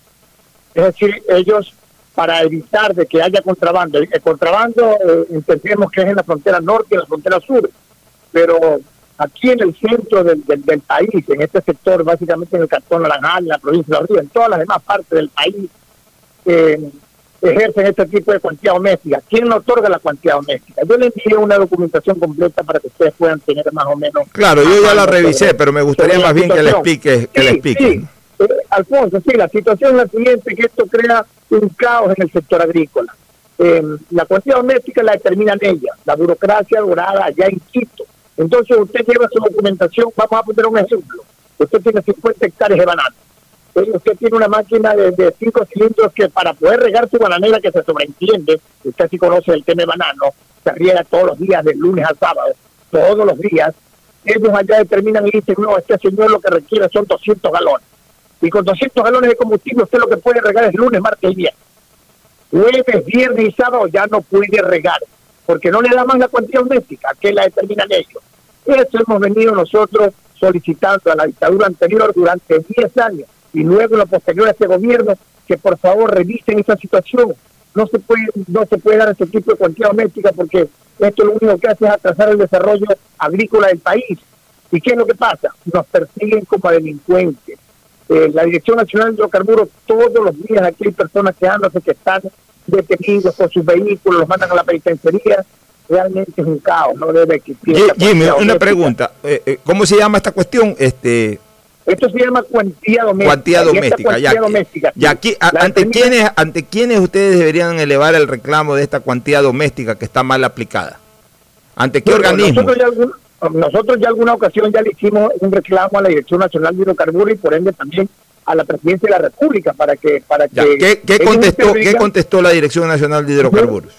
Es decir, ellos para evitar de que haya contrabando. El contrabando eh, entendemos que es en la frontera norte y en la frontera sur, pero aquí en el centro del, país, en este sector, básicamente en el Cantón Naranjal, en la provincia de La Río, en todas las demás partes del país, eh, ejercen este tipo de cuantía doméstica. ¿Quién no otorga la cuantía doméstica? Yo le envié una documentación completa para que ustedes puedan tener más o menos... Claro, yo ya la revisé, pero me gustaría más bien que le explique. Que le explique. Eh, Alfonso, sí, la situación es la siguiente, que esto crea un caos en el sector agrícola. Eh, la cuantía doméstica la determinan ellas, la burocracia dorada allá en Quito. Entonces usted lleva su documentación, vamos a poner un ejemplo. Usted tiene 50 hectáreas de banano. Usted tiene una máquina de, de cinco cilindros que para poder regar su bananera, que se sobreentiende, usted sí conoce el tema de banano, se riega todos los días, del lunes al sábado, todos los días, ellos allá determinan y dicen, no, este señor lo que requiere son 200 galones. Y con 200 galones de combustible usted lo que puede regar es lunes, martes y viernes. Jueves, viernes y sábado ya no puede regar, porque no le da más la cuantía doméstica, que la determinan ellos. Eso hemos venido nosotros solicitando a la dictadura anterior durante 10 años y luego en lo posterior a este gobierno que por favor revisen esa situación. No se puede, no se puede dar este tipo de cuantía doméstica porque esto lo único que hace es atrasar el desarrollo agrícola del país. ¿Y qué es lo que pasa? Nos persiguen como delincuentes. Eh, la Dirección Nacional de Hidrocarburos, todos los días aquí hay personas quejándose que están detenidos con sus vehículos, los mandan a la penitenciaría. Realmente es un caos, no debe existir. Jimmy, una pregunta. eh, eh, ¿Cómo se llama esta cuestión? Este, Esto se llama cuantía doméstica. cuantía y doméstica. cuantía Ya, doméstica, ya aquí, a- ante, quiénes, ¿Ante quiénes ustedes deberían elevar el reclamo de esta cuantía doméstica que está mal aplicada? ¿Ante qué organismo? Nosotros ya, algún- nosotros ya alguna ocasión ya le hicimos un reclamo a la Dirección Nacional de Hidrocarburos y por ende también a la Presidencia de la República para que... Para Ya, que ¿Qué, contestó, ¿Qué contestó la Dirección Nacional de Hidrocarburos?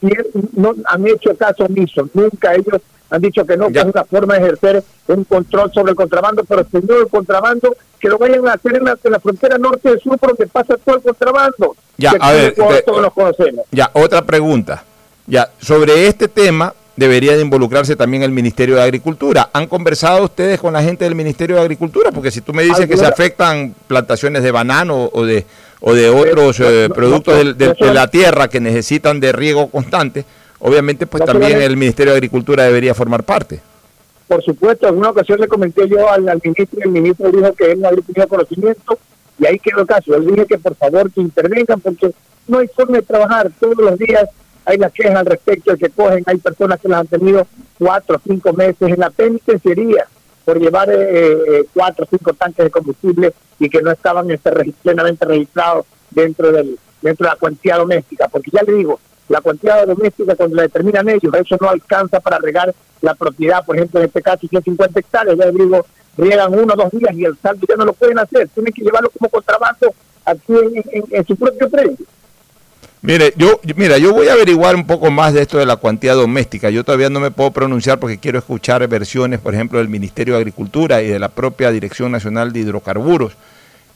y no han hecho caso omiso. Nunca ellos han dicho que no, que es una forma de ejercer un control sobre el contrabando, pero señor, el contrabando, que lo vayan a hacer en la, en la frontera norte del sur, por donde pasa todo el contrabando. Ya, Que a ver, te- todos los conocemos. Ya, otra pregunta. Ya, sobre este tema debería de involucrarse también el Ministerio de Agricultura. ¿Han conversado ustedes con la gente del Ministerio de Agricultura? Porque si tú me dices que se afectan plantaciones de banano o de o de otros eh, productos de la tierra que necesitan de riego constante, obviamente pues No, también el Ministerio de Agricultura debería formar parte. Por supuesto, en una ocasión le comenté yo al, al ministro y el ministro dijo que él no había tenido conocimiento y ahí quedó el caso. Él dije que por favor que intervengan porque no hay forma de trabajar. Todos los días hay las quejas al respecto de que cogen, hay personas que las han tenido cuatro o cinco meses en la penitenciaría por llevar eh, eh, cuatro o cinco tanques de combustible y que no estaban este, plenamente registrados dentro del dentro de la cuantía doméstica. Porque ya le digo, la cuantía doméstica cuando la determinan ellos, eso no alcanza para regar la propiedad, por ejemplo, en este caso, 150 hectáreas, ya digo, riegan uno o dos días y el saldo ya no lo pueden hacer, tienen que llevarlo como contrabando aquí en, en- en su propio predio. Mire, yo, mira, yo voy a averiguar un poco más de esto de la cuantía doméstica. Yo todavía no me puedo pronunciar porque quiero escuchar versiones, por ejemplo, del Ministerio de Agricultura y de la propia Dirección Nacional de Hidrocarburos.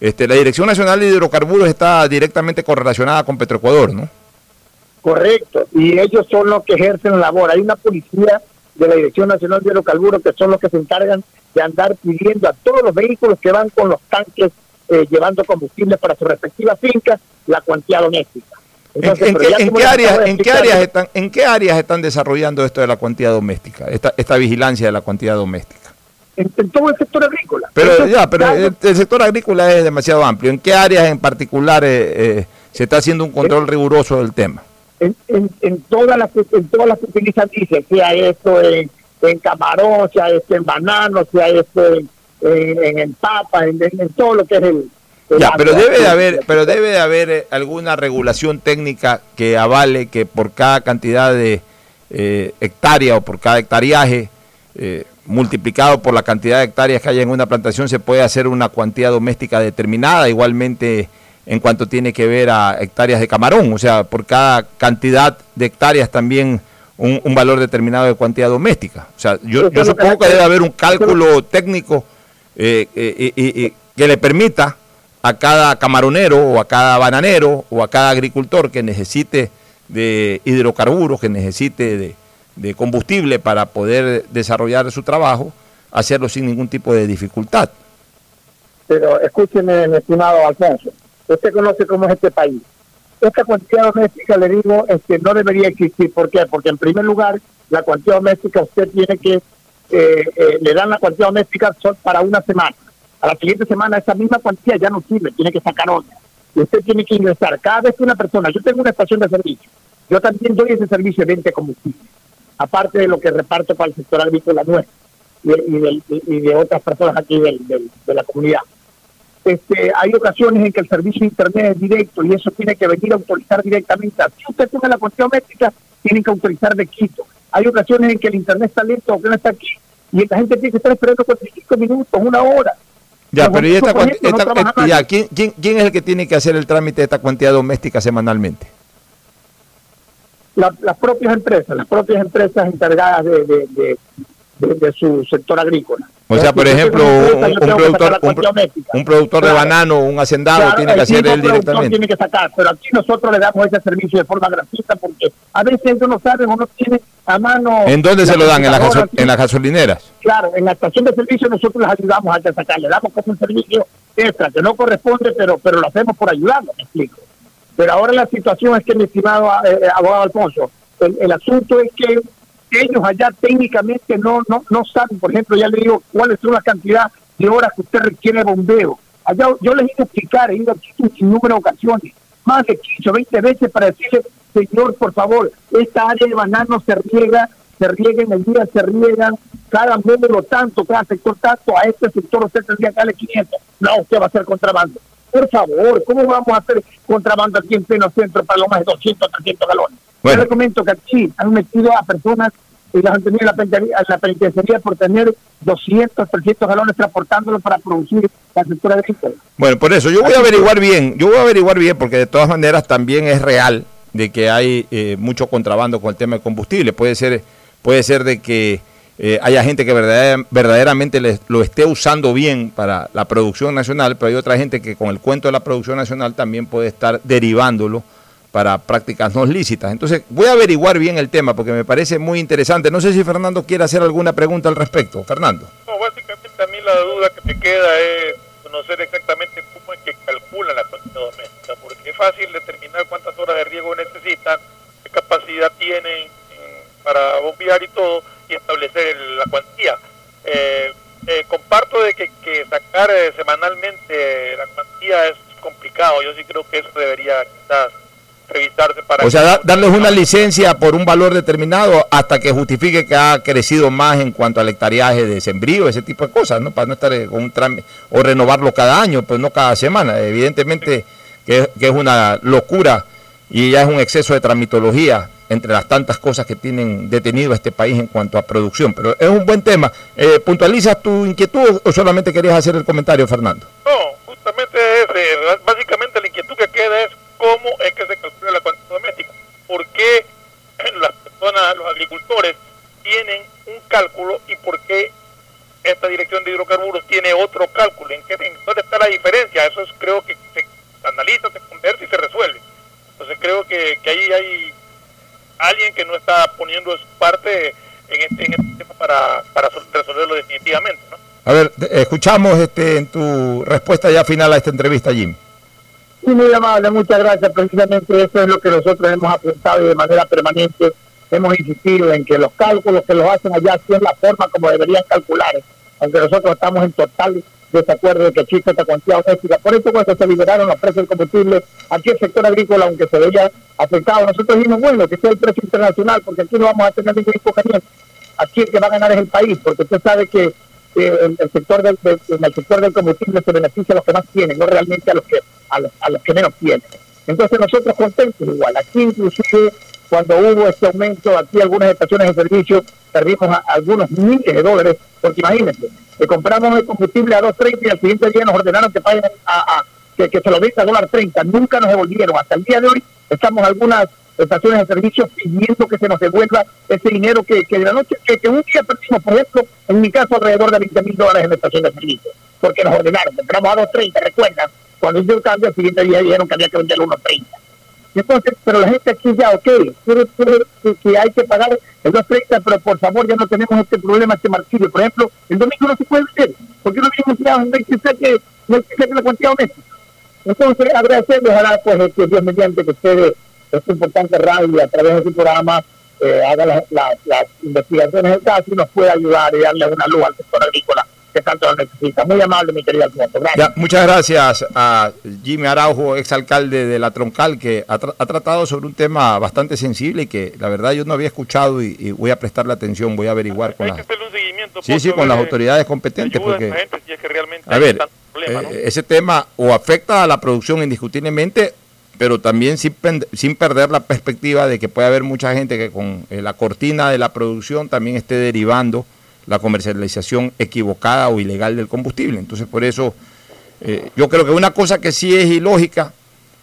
Este, la Dirección Nacional de Hidrocarburos está directamente correlacionada con Petroecuador, ¿no? Correcto, y ellos son los que ejercen la labor. Hay una policía de la Dirección Nacional de Hidrocarburos que son los que se encargan de andar pidiendo a todos los vehículos que van con los tanques eh, llevando combustible para sus respectivas fincas la cuantía doméstica. ¿En, Entonces, en pero qué, en áreas, en, qué están, ¿En qué áreas están desarrollando esto de la cuantía doméstica, esta, esta vigilancia de la cuantía doméstica? En, en todo el sector agrícola. Pero ya, pero el, el sector agrícola es demasiado amplio. ¿En qué áreas en particular eh, eh, se está haciendo un control riguroso del tema? En, en, en todas las en todas las que utilizan dice sea esto en, en camarón sea esto en banano sea esto en, en, en papa en, todo lo que es el, el Ya, pero debe de haber, pero debe de haber eh, alguna regulación técnica que avale que por cada cantidad de eh, hectárea o por cada hectariaje eh, multiplicado por la cantidad de hectáreas que haya en una plantación se puede hacer una cuantía doméstica determinada, igualmente en cuanto tiene que ver a hectáreas de camarón, o sea, por cada cantidad de hectáreas también un, un valor determinado de cuantía doméstica. O sea, yo, yo supongo que debe haber un cálculo técnico eh, eh, que le permita a cada camaronero o a cada bananero o a cada agricultor que necesite de hidrocarburos, que necesite de, de combustible para poder desarrollar su trabajo, hacerlo sin ningún tipo de dificultad. pero escúcheme mi estimado Alfonso usted conoce cómo es este país. Esta cuantía doméstica le digo este no debería existir. ¿por qué? porque en primer lugar la cuantía doméstica usted tiene que eh, eh, le dan la cuantía doméstica para una semana. A la siguiente semana esa misma cuantía ya no sirve tiene que sacar otra. Y usted tiene que ingresar. Cada vez que una persona yo tengo una estación de servicio yo también doy ese servicio de venta de combustible aparte de lo que reparto para el sector agrícola nuestro y, y del- y de otras personas aquí del- de la comunidad este, hay ocasiones en que el servicio de internet es directo y eso tiene que venir a autorizar directamente. Si usted tiene la cuestión métrica, tienen que autorizar de Quito. Hay ocasiones en que el internet está lento o que no está aquí y la gente tiene que estar esperando 45 minutos, una hora. Ya, pero ¿y esta, Nosotros, por cuanti- ejemplo, no esta- trabajamos ya, ¿quién, quién, quién es el que tiene que hacer el trámite de esta cuantía doméstica semanalmente? la- las propias empresas, las propias empresas encargadas de, de, de- de- de su sector agrícola. O sea, por ejemplo, un, productor, un, productor de banano, un hacendado, Claro, tiene que hacer él directamente. tiene que sacar, pero aquí nosotros le damos ese servicio de forma gratuita porque a veces ellos no saben o no tienen a mano. ¿En dónde se lo dan? ¿En, la en las gasolineras? Claro, en la estación de servicio nosotros les ayudamos a sacar, le damos como un servicio extra que no corresponde, pero pero lo hacemos por ayudarlo, me explico. Pero ahora la situación es que, mi estimado eh, eh, abogado Alfonso, el, el asunto es que ellos allá técnicamente no, no no saben, por ejemplo, ya le digo cuáles son la cantidad de horas que usted requiere bombeo. Allá yo les iba a explicar, he ido aquí un sinnúmero de ocasiones, más de 15 o 20 veces para decirle, señor, por favor, esta área de banano se riega, se riega en el día, se riegan cada módulo tanto, cada sector tanto, a este sector usted tendría que darle 500. No, usted va a hacer contrabando. Por favor, ¿cómo vamos a hacer contrabando aquí en pleno centro para lo más de 200, 300 galones? Bueno. Yo le comento que aquí han metido a personas y las han tenido en la penitenciaría, en la penitenciaría por tener 200, 300 galones transportándolos para producir la sector agrícola. Bueno, por eso yo voy a averiguar bien, yo voy a averiguar bien porque de todas maneras también es real de que hay eh, mucho contrabando con el tema de combustible. Puede ser, puede ser de que eh, haya gente que verdadera- verdaderamente les- lo esté usando bien para la producción nacional, pero hay otra gente que con el cuento de la producción nacional también puede estar derivándolo para prácticas no lícitas. Entonces voy a averiguar bien el tema porque me parece muy interesante. No sé si Fernando quiere hacer alguna pregunta al respecto. Fernando. No, básicamente a mí la duda que me queda es conocer exactamente cómo es que calculan la cuantía doméstica, porque es fácil determinar cuántas horas de riego necesitan, qué capacidad tienen eh, para bombear y todo, y establecer la cuantía. Eh, eh, comparto de que, que sacar eh, semanalmente la cuantía es complicado, yo sí creo que eso debería quizás para O sea, da- darles una licencia por un valor determinado hasta que justifique que ha crecido más en cuanto al hectareaje de sembrío, ese tipo de cosas, ¿no? Para no estar eh, con un trámite, o renovarlo cada año, pues no cada semana. Evidentemente que, es- que es una locura y ya es un exceso de tramitología entre las tantas cosas que tienen detenido a este país en cuanto a producción. Pero es un buen tema. Eh, ¿Puntualizas tu inquietud o solamente querías hacer el comentario, Fernando? No, justamente es, eh, básicamente la inquietud que queda es cómo es que se ¿Por qué las personas, los agricultores, tienen un cálculo y por qué esta dirección de hidrocarburos tiene otro cálculo? ¿En, qué, en dónde está la diferencia? Eso es, creo que se analiza, se conversa y se resuelve. Entonces creo que, que ahí hay alguien que no está poniendo su parte en este, en este tema para, para sol- resolverlo definitivamente. ¿no? A ver, escuchamos este, en tu respuesta ya final a esta entrevista, Jim. Sí, muy amable, muchas gracias. Precisamente eso es lo que nosotros hemos apuntado y de manera permanente hemos insistido en que los cálculos que los hacen allá sí la forma como deberían calcular, aunque nosotros estamos en total desacuerdo de que existe esta cuantía doméstica. Por eso cuando se liberaron los precios del combustible, aquí el sector agrícola, aunque se veía afectado, nosotros dijimos, bueno, que sea el precio internacional, porque aquí no vamos a tener ningún inconveniente. Aquí el que va a ganar es el país, porque usted sabe que el, sector del, el sector del combustible se beneficia a los que más tienen, no realmente a los que a los, a los que menos tienen. Entonces nosotros contentos igual. Aquí inclusive cuando hubo este aumento, aquí algunas estaciones de servicio perdimos a- algunos miles de dólares, porque imagínense, que compramos el combustible a 2.30 y al siguiente día nos ordenaron que paguen a, a- que, se lo venda a dólar 30. Nunca nos devolvieron. Hasta el día de hoy estamos algunas estaciones de servicio pidiendo que se nos devuelva ese dinero que, que de la noche, que, que un día perdimos, por ejemplo, en mi caso alrededor de 20 mil dólares en la estación de servicio, porque nos ordenaron, compramos a 2.30, recuerdan, cuando hice el cambio, al siguiente día dijeron que había que vender a 1.30. Y Entonces, pero la gente aquí ya, ok, que, hay que pagar el 2.30, pero por favor ya no tenemos este problema, este martirio. Por ejemplo, el domingo no se puede vender, porque no habíamos empleados en 27 que la cuantía doméstica. Entonces, agradecerles, ojalá pues que Dios mediante que ustedes, esta importante radio, a través de su programa, eh, haga las, investigaciones del caso y nos pueda ayudar y darle una luz al sector agrícola que tanto lo necesita. Muy amable, mi querido Alfonso. Gracias. Ya, muchas gracias a Jimmy Araujo, exalcalde de La Troncal, que ha, tra- ha tratado sobre un tema bastante sensible y que la verdad yo no había escuchado y, y voy a prestarle atención, voy a averiguar con las, sí, sí, con las autoridades competentes. a Porque, esta gente si es que realmente a hay ver, tanto problema, ¿no? eh, ese tema o afecta a la producción indiscutiblemente, pero también sin, sin perder la perspectiva de que puede haber mucha gente que con eh, la cortina de la producción también esté derivando la comercialización equivocada o ilegal del combustible. Entonces, por eso, eh, yo creo que una cosa que sí es ilógica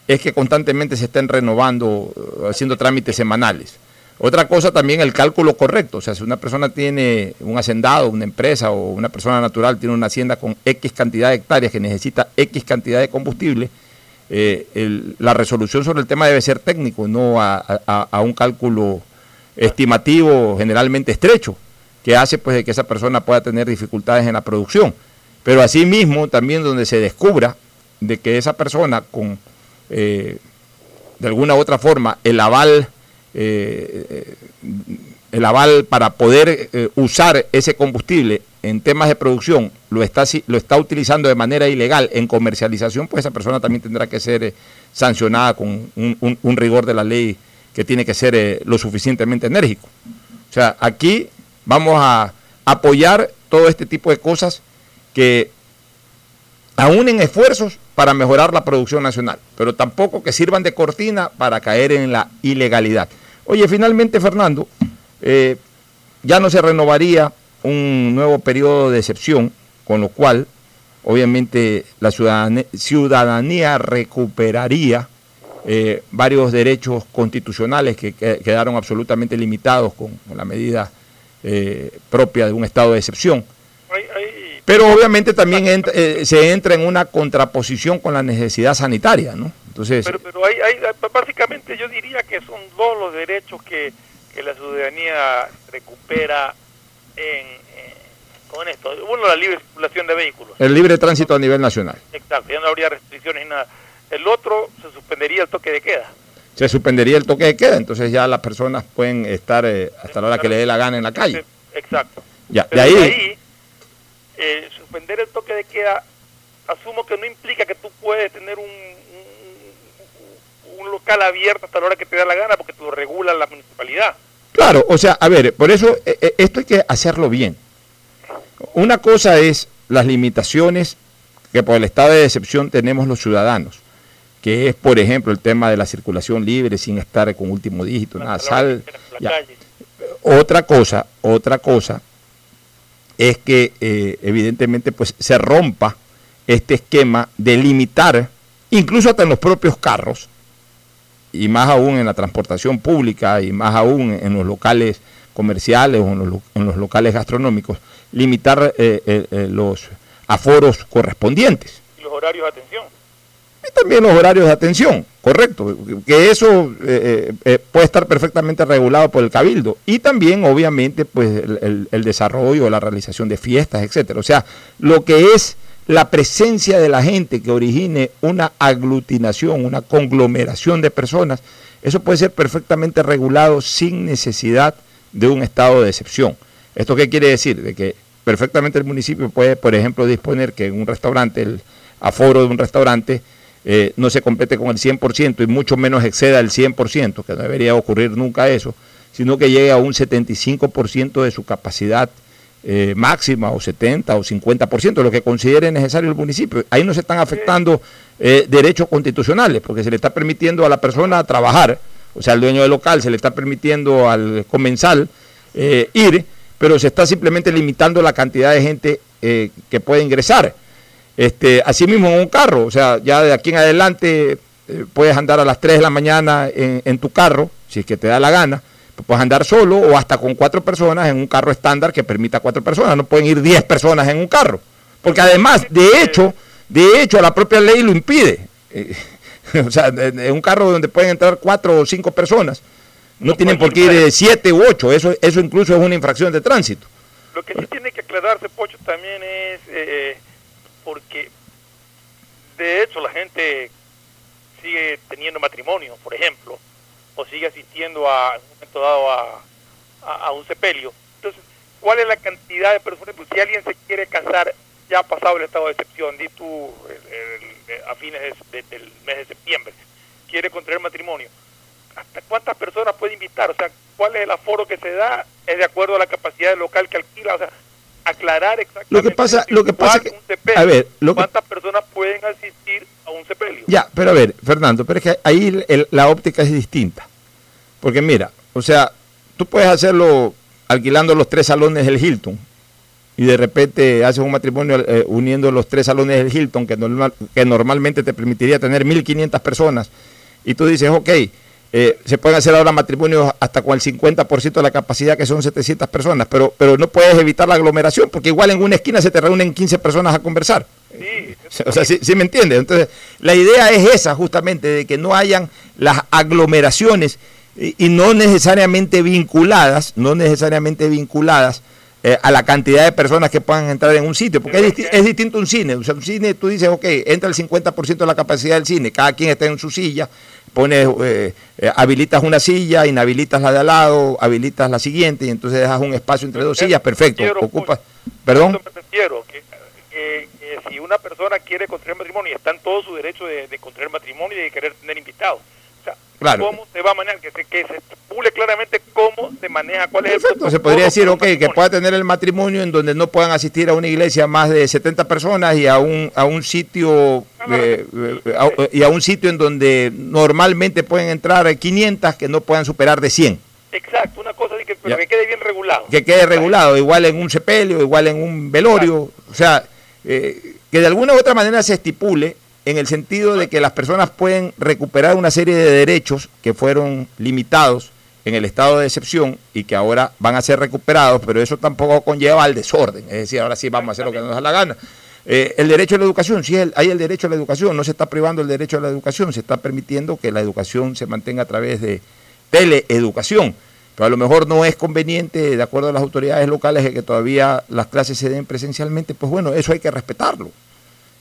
es que constantemente se estén renovando, eh, haciendo trámites semanales. Otra cosa también el cálculo correcto, o sea, si una persona tiene un hacendado, una empresa o una persona natural tiene una hacienda con X cantidad de hectáreas que necesita X cantidad de combustible, eh, el- la resolución sobre el tema debe ser técnico, no a, a- un cálculo estimativo generalmente estrecho, que hace pues de que esa persona pueda tener dificultades en la producción. Pero asimismo también donde se descubra de que esa persona con eh, de alguna u otra forma el aval eh, el aval para poder usar ese combustible en temas de producción lo está lo está utilizando de manera ilegal en comercialización pues esa persona también tendrá que ser eh, sancionada con un rigor de la ley que tiene que ser eh, lo suficientemente enérgico o sea aquí vamos a apoyar todo este tipo de cosas que aúnen esfuerzos para mejorar la producción nacional, pero tampoco que sirvan de cortina para caer en la ilegalidad. Oye, finalmente, Fernando, eh, ya no se renovaría un nuevo periodo de excepción, con lo cual, obviamente, la ciudadanía, ciudadanía recuperaría eh, varios derechos constitucionales que, que- quedaron absolutamente limitados con, con la medida eh, propia de un estado de excepción. Pero obviamente también entra- eh, se entra en una contraposición con la necesidad sanitaria, ¿no? Entonces, Pero, pero hay, hay- básicamente yo diría que son dos los derechos que, que la ciudadanía recupera en, eh, con esto. Uno, la libre circulación de vehículos. el libre tránsito a nivel nacional. Exacto, ya no habría restricciones ni nada. El otro, se suspendería el toque de queda. Se suspendería el toque de queda, entonces ya las personas pueden estar eh, hasta la hora que le dé la gana en la calle. Exacto. Ya, de Pero ahí, eh, suspender el toque de queda, asumo que no implica que tú puedes tener un, un, un local abierto hasta la hora que te da la gana, porque tú lo regula la municipalidad. Claro, o sea, a ver, por eso eh, eh, esto hay que hacerlo bien. Una cosa es las limitaciones que por el estado de excepción tenemos los ciudadanos, que es, por ejemplo, el tema de la circulación libre sin estar con último dígito, nada, sal. ya. Otra cosa, otra cosa es que eh, evidentemente pues se rompa este esquema de limitar, incluso hasta en los propios carros, y más aún en la transportación pública y más aún en los locales comerciales o en los, lo- en los locales gastronómicos, limitar eh, eh, eh, los aforos correspondientes Y los horarios de atención. y también los horarios de atención, correcto, que eso eh, puede estar perfectamente regulado por el cabildo y también obviamente pues el, el- el desarrollo, la realización de fiestas, etcétera. O sea, lo que es la presencia de la gente que origine una aglutinación, una conglomeración de personas, eso puede ser perfectamente regulado sin necesidad de un estado de excepción. ¿Esto qué quiere decir? De que perfectamente el municipio puede, por ejemplo, disponer que en un restaurante, el aforo de un restaurante, eh, no se complete con el 100% y mucho menos exceda el 100%, que no debería ocurrir nunca eso, sino que llegue a un 75% de su capacidad eh, máxima o 70 o 50%, lo que considere necesario el municipio. Ahí no se están afectando eh, derechos constitucionales, porque se le está permitiendo a la persona trabajar, o sea, al dueño del local, se le está permitiendo al comensal eh, ir, pero se está simplemente limitando la cantidad de gente eh, que puede ingresar. Este, asimismo en un carro, o sea, ya de aquí en adelante puedes andar a las 3 de la mañana en, en tu carro, si es que te da la gana, puedes andar solo o hasta con cuatro personas en un carro estándar que permita cuatro personas, no pueden ir 10 personas en un carro, porque además, de hecho, de hecho la propia ley lo impide. Eh, o sea, en en un carro donde pueden entrar cuatro o cinco personas, no, tienen por qué ir eh, siete u ocho, eso, eso incluso es una infracción de tránsito. Lo que sí tiene que aclararse, Pocho, también es eh, porque de hecho la gente sigue teniendo matrimonio, por ejemplo, o sigue asistiendo a, dado a, a, a un sepelio. Entonces, ¿cuál es la cantidad de personas? Pues si alguien se quiere casar ya ha pasado el estado de excepción, di tú el- el- a fines de- de- del mes de septiembre, quiere contraer matrimonio, ¿hasta cuántas personas puede invitar? O sea, ¿cuál es el aforo que se da? Es de acuerdo a la capacidad del local que alquila, o sea, aclarar exactamente Lo que pasa, lo que pasa que, un sepelio, a ver, lo que, cuántas personas pueden asistir a un sepelio. Ya, pero a ver, Fernando, pero es que ahí el- el- la óptica es distinta. Porque mira, o sea, tú puedes hacerlo alquilando los tres salones del Hilton y de repente haces un matrimonio eh, uniendo los tres salones del Hilton, que, normal, que normalmente te permitiría tener 1.500 personas, y tú dices, ok, eh, se pueden hacer ahora matrimonios hasta con el 50% de la capacidad, que son 700 personas, pero, pero no puedes evitar la aglomeración, porque igual en una esquina se te reúnen 15 personas a conversar. O sea, sí, sí me entiendes. Entonces, la idea es esa, justamente, de que no hayan las aglomeraciones y, y no necesariamente vinculadas, no necesariamente vinculadas eh, a la cantidad de personas que puedan entrar en un sitio, porque es, disti- es distinto un cine. O sea, un cine tú dices, ok, entra el 50% de la capacidad del cine, cada quien está en su silla, pones, eh, eh, habilitas una silla, inhabilitas la de al lado, habilitas la siguiente y entonces dejas un espacio entre dos sillas, perfecto. Ocupas, perdón. me refiero que, que- que si una persona quiere contraer matrimonio, está en todo su derecho de, de contraer matrimonio y de querer tener invitados. Claro. ¿cómo se va a manejar? Que se, que se estipule claramente cómo se maneja, cuál es el Perfecto, se podría decir, ok, que pueda tener el matrimonio en donde no puedan asistir a una iglesia más de 70 personas y a un, a un sitio eh, a- y a un sitio en donde normalmente pueden entrar 500 que no puedan superar de 100. Exacto, una cosa así que, pero que quede bien regulado. que quede regulado, igual en un sepelio, igual en un velorio, o sea, eh, que de alguna u otra manera se estipule en el sentido de que las personas pueden recuperar una serie de derechos que fueron limitados en el estado de excepción y que ahora van a ser recuperados, pero eso tampoco conlleva al desorden, es decir, ahora sí vamos a hacer lo que nos da la gana. Eh, el derecho a la educación, sí, hay el derecho a la educación, no se está privando el derecho a la educación, se está permitiendo que la educación se mantenga a través de teleeducación. Pero a lo mejor no es conveniente, de acuerdo a las autoridades locales, que todavía las clases se den presencialmente. Pues bueno, eso hay que respetarlo.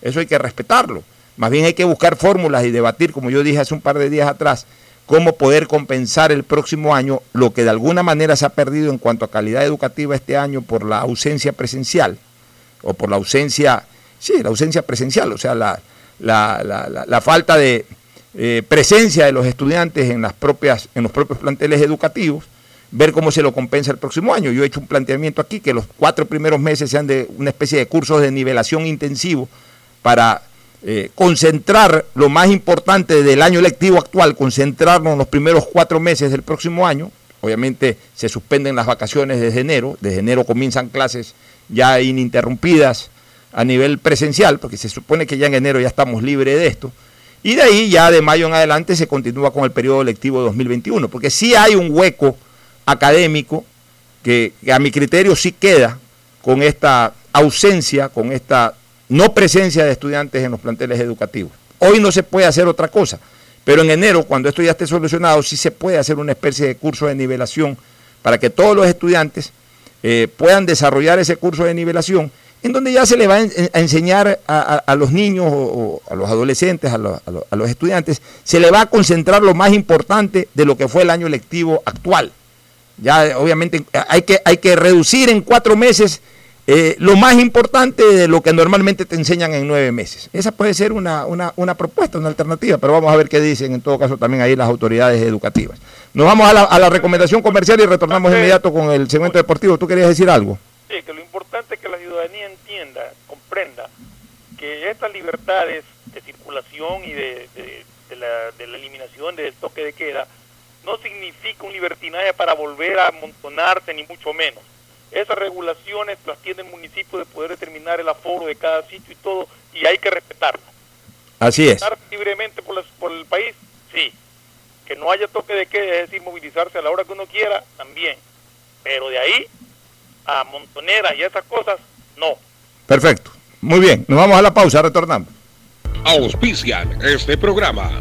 Eso hay que respetarlo. Más bien hay que buscar fórmulas y debatir, como yo dije hace un par de días atrás, cómo poder compensar el próximo año lo que de alguna manera se ha perdido en cuanto a calidad educativa este año por la ausencia presencial o por la ausencia, sí, la ausencia presencial, o sea, la, la, la- la- falta de eh, presencia de los estudiantes en, las propias, en los propios planteles educativos, ver cómo se lo compensa el próximo año. Yo he hecho un planteamiento aquí que los cuatro primeros meses sean de una especie de cursos de nivelación intensivo para eh, concentrar lo más importante del año lectivo actual, concentrarnos en los primeros cuatro meses del próximo año. Obviamente se suspenden las vacaciones desde enero, desde enero comienzan clases ya ininterrumpidas a nivel presencial, porque se supone que ya en enero ya estamos libres de esto. Y de ahí ya de mayo en adelante se continúa con el periodo lectivo 2021, porque sí hay un hueco académico que, que a mi criterio sí queda con esta ausencia, con esta no presencia de estudiantes en los planteles educativos. Hoy no se puede hacer otra cosa, pero en enero, cuando esto ya esté solucionado, sí se puede hacer una especie de curso de nivelación para que todos los estudiantes eh, puedan desarrollar ese curso de nivelación, en donde ya se le va a, en- a enseñar a, los niños o, a los adolescentes, a a los estudiantes, se le va a concentrar lo más importante de lo que fue el año lectivo actual. Ya obviamente hay que, hay que reducir en cuatro meses eh, lo más importante de lo que normalmente te enseñan en nueve meses. Esa puede ser una, una, una propuesta, una alternativa, pero vamos a ver qué dicen en todo caso también ahí las autoridades educativas. Nos vamos a la, a la recomendación comercial y retornamos de inmediato con el segmento deportivo. ¿Tú querías decir algo? Sí, que lo importante es que la ciudadanía entienda, comprenda que estas libertades de circulación y de, de- de la, de la eliminación del toque de queda no significa un libertinaje para volver a amontonarse, ni mucho menos. Esas regulaciones las tiene el municipio de poder determinar el aforo de cada sitio y todo, y hay que respetarlas. Así es. Estar libremente por, las- por el país, sí. Que no haya toque de queda, es decir, movilizarse a la hora que uno quiera, también. Pero de ahí a montoneras y esas cosas, no. Perfecto. Muy bien, nos vamos a la pausa, retornamos. Auspician este programa.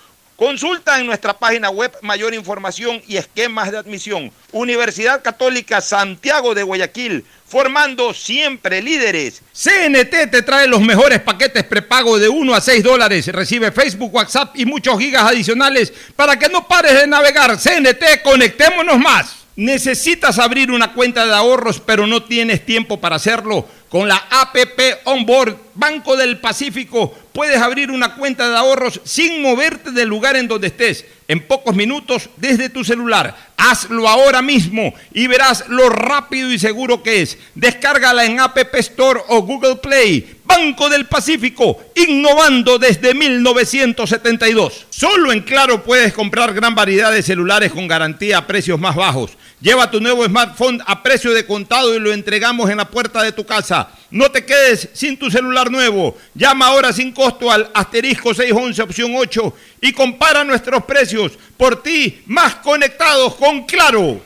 Consulta en nuestra página web mayor información y esquemas de admisión. Universidad Católica Santiago de Guayaquil, formando siempre líderes. CNT te trae los mejores paquetes prepago de 1 a 6 dólares. Recibe Facebook, WhatsApp y muchos gigas adicionales para que no pares de navegar. CNT, conectémonos más. Necesitas abrir una cuenta de ahorros pero no tienes tiempo para hacerlo. Con la APP Onboard Banco del Pacífico puedes abrir una cuenta de ahorros sin moverte del lugar en donde estés, en pocos minutos desde tu celular. Hazlo ahora mismo y verás lo rápido y seguro que es. Descárgala en App Store o Google Play. Banco del Pacífico, innovando desde 1972. Solo en Claro puedes comprar gran variedad de celulares con garantía a precios más bajos. Lleva tu nuevo smartphone a precio de contado y lo entregamos en la puerta de tu casa. No te quedes sin tu celular nuevo. Llama ahora sin costo al asterisco 611 opción 8 y compara nuestros precios. Por ti, más conectados con Claro.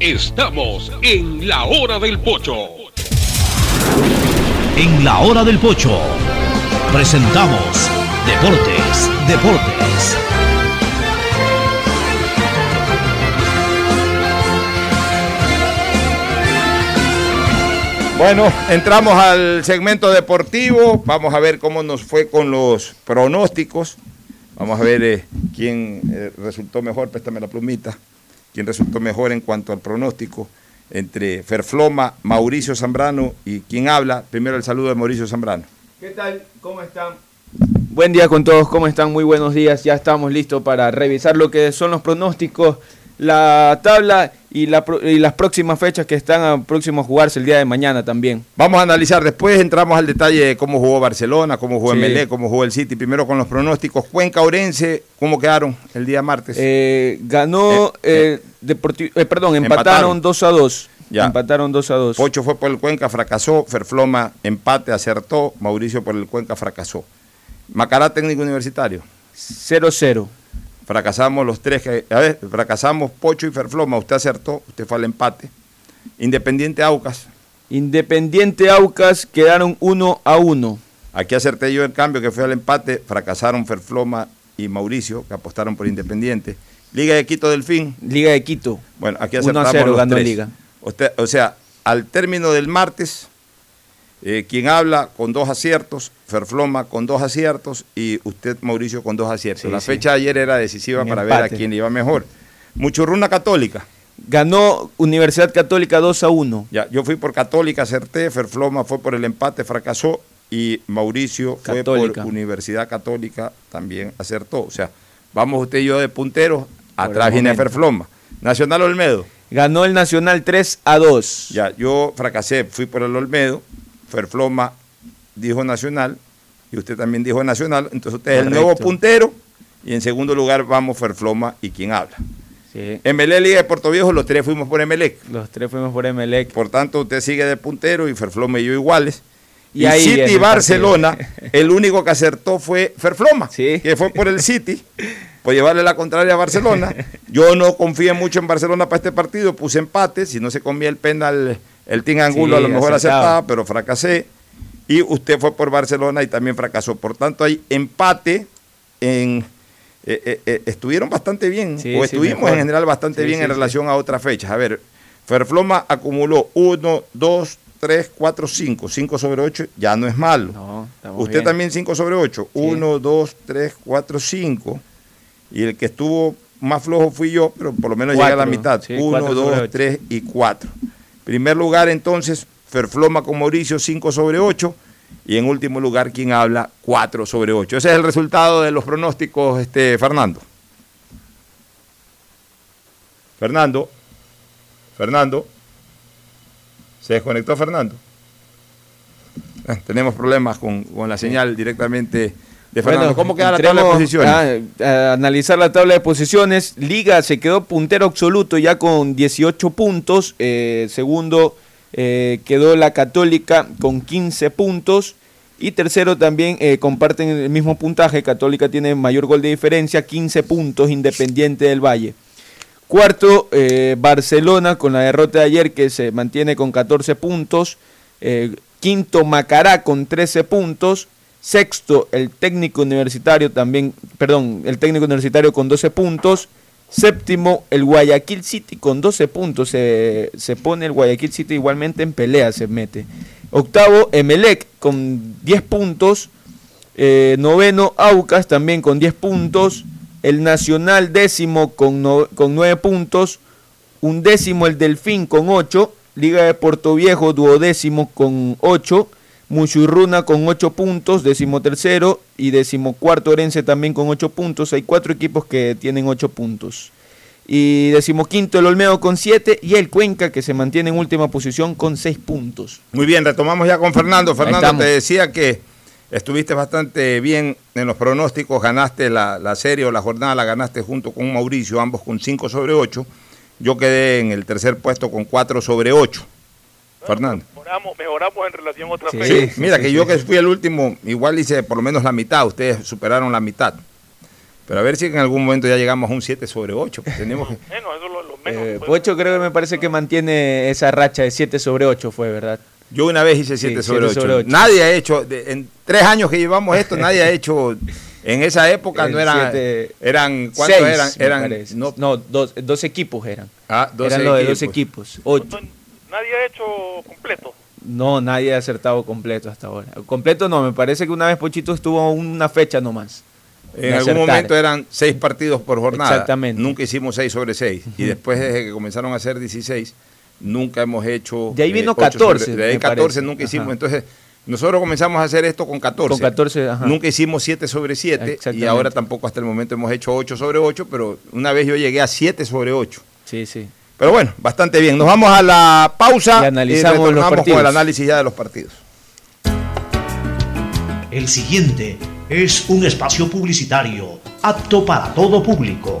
Estamos en la hora del pocho. En la hora del pocho presentamos Deportes, Deportes. Bueno, entramos al segmento deportivo. Vamos a ver cómo nos fue con los pronósticos. Vamos a ver eh, quién eh, resultó mejor, préstame la plumita, quién resultó mejor en cuanto al pronóstico entre Ferfloma, Mauricio Zambrano y quién habla. Primero el saludo de Mauricio Zambrano. ¿Qué tal? ¿Cómo están? Buen día con todos, ¿cómo están? Muy buenos días. Ya estamos listos para revisar lo que son los pronósticos, la tabla y, la, y las próximas fechas que están a, a jugarse el día de mañana también. Vamos a analizar, después entramos al detalle de cómo jugó Barcelona, cómo jugó Sí. Melé, cómo jugó el City. Primero con los pronósticos. Cuenca Orense, ¿cómo quedaron el día martes? Eh, ganó, eh, eh, perdón, empataron, 2 a 2. Ya. Empataron 2 a 2. Pocho fue por el Cuenca, fracasó. Ferfloma, empate, acertó. Mauricio por el Cuenca, fracasó. Macará, técnico universitario. 0-0. Fracasamos los tres. Que, a ver, fracasamos Pocho y Ferfloma. Usted acertó, usted fue al empate. Independiente Aucas. Independiente Aucas quedaron 1 a 1. Aquí acerté yo en cambio que fue al empate. Fracasaron Ferfloma y Mauricio, que apostaron por Independiente. Liga de Quito Delfín. Liga de Quito. Bueno, aquí 1 a acertamos 0 los ganó tres. Liga. Usted- o sea, al término del martes, eh, quien habla con dos aciertos, Ferfloma con dos aciertos y usted, Mauricio, con dos aciertos. Sí, La sí. fecha de ayer era decisiva Un para ver a quién le iba mejor. Muchurruna Católica. Ganó Universidad Católica 2 a 1. Ya, yo fui por Católica, acerté, Ferfloma fue por el empate, fracasó y Mauricio fue por Universidad Católica, también acertó. O sea, vamos usted y yo de punteros, atrás viene. Ferfloma. Nacional Olmedo. Ganó el Nacional 3 a 2. Ya, yo fracasé, fui por el Olmedo, Ferfloma dijo Nacional y usted también dijo Nacional, entonces usted es el nuevo puntero y en segundo lugar vamos Ferfloma y quien habla. Sí. MLE Liga de Puerto Viejo, los tres fuimos por Emelec. Los tres fuimos por Emelec. Por tanto, usted sigue de puntero y Ferfloma y yo iguales. Y Y, ahí City el Barcelona, el único que acertó fue Ferfloma, que fue por el City, por llevarle la contraria a Barcelona. Yo no confié mucho en Barcelona para este partido, puse empate, si no se comía el penal, el Team Angulo Sí, a lo mejor acertaba. acertaba, pero fracasé. Y usted fue por Barcelona y también fracasó. Por tanto, hay empate en... eh, eh, eh, estuvieron bastante bien, Sí, o estuvimos en general bastante bien en relación a otras fechas. A ver, Ferfloma acumuló 1, 2, 3, 4, 5. 5 sobre 8 ya no es malo. estamos Usted bien. también 5 sobre 8. 1, 2, 3, 4, 5. Y el que estuvo más flojo fui yo, pero por lo menos llegué a la Cuatro, mitad. sí, 1, cuatro sobre 2, ocho. 3 y 4. Primer lugar entonces, Ferfloma con Mauricio 5 sobre 8. Y en último lugar, quien habla 4 sobre 8. Ese es el resultado de los pronósticos, este, Fernando. Fernando. Fernando. Se desconectó Fernando. Eh, tenemos problemas con, con la señal directamente de Fernando. Bueno, ¿Cómo queda la tabla de posiciones? A, a analizar la tabla de posiciones. Liga se quedó puntero absoluto ya con 18 puntos. Eh, segundo eh, quedó la Católica con 15 puntos. Y tercero también eh, comparten el mismo puntaje. Católica tiene mayor gol de diferencia, 15 puntos, Independiente del Valle. Cuarto, Barcelona con la derrota de ayer que se mantiene con 14 puntos. Quinto, Macará con 13 puntos. Sexto, el técnico universitario también, perdón, el técnico universitario con 12 puntos. Séptimo, el Guayaquil City con 12 puntos. Se, se pone el Guayaquil City igualmente en pelea, se mete. Octavo, Emelec con 10 puntos. Eh, noveno, Aucas también con 10 puntos. El Nacional décimo con, no- con 9 puntos. Un décimo el Delfín con 8. Liga de Puerto Viejo duodécimo con 8. Muchurruna con 8 puntos, décimo tercero. Y décimo cuarto Orense también con 8 puntos. Hay cuatro equipos que tienen 8 puntos. Y decimoquinto el Olmedo con 7 y el Cuenca que se mantiene en última posición con 6 puntos. Muy bien, retomamos ya con Fernando. Fernando, te decía que estuviste bastante bien en los pronósticos, ganaste la, la serie o la jornada, la ganaste junto con Mauricio, ambos con 5 sobre 8. Yo quedé en el tercer puesto con 4 sobre 8. Fernando. Mejoramos, mejoramos en relación a otra Sí, fecha. mira que yo que fui el último, igual hice por lo menos la mitad, ustedes superaron la mitad. Pero a ver si en algún momento ya llegamos a un 7 sobre 8. pues tenemos que- Eh, Pocho creo que me parece que mantiene esa racha de 7 sobre 8 fue, ¿verdad? Yo una vez hice Sí, 7 sobre, siete 8. sobre ocho. Nadie ha hecho, de- en tres años que llevamos esto, nadie ha hecho, en esa época El no eran, siete- eran ¿cuántos seis, eran? no, no dos, dos equipos eran. Ah, 12 eran los de dos equipos. Ocho. Nadie ha hecho completo. No, nadie ha acertado completo hasta ahora. Completo no, me parece que una vez Pochito estuvo una fecha nomás. En algún acertar. momento eran seis partidos por jornada. Exactamente. Nunca hicimos 6 sobre 6. Y después, desde que comenzaron a hacer 16, nunca hemos hecho. De ahí vino ocho sobre- 14, de ahí me 14 parece. nunca hicimos. Ajá. Entonces, nosotros comenzamos a hacer esto con 14. Con 14, ajá. Nunca hicimos 7 sobre 7. Y ahora tampoco hasta el momento hemos hecho 8 sobre 8. Pero una vez yo llegué a 7 sobre 8. Sí, sí. Pero bueno, bastante bien. Nos vamos a la pausa Y analizamos los retornamos con partidos. el análisis ya de los partidos. El siguiente es un espacio publicitario apto para todo público.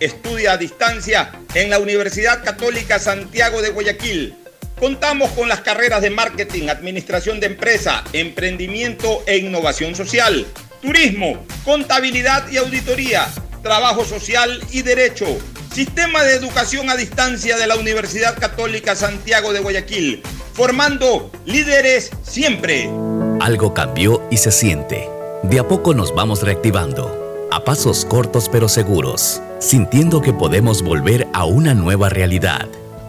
Estudia a distancia en la Universidad Católica Santiago de Guayaquil. Contamos con las carreras de marketing, administración de empresa, emprendimiento e innovación social, turismo, contabilidad y auditoría, trabajo social y derecho. Sistema de educación a distancia de la Universidad Católica Santiago de Guayaquil, formando líderes siempre. Algo cambió y se siente. De a poco nos vamos reactivando, a pasos cortos pero seguros, sintiendo que podemos volver a una nueva realidad.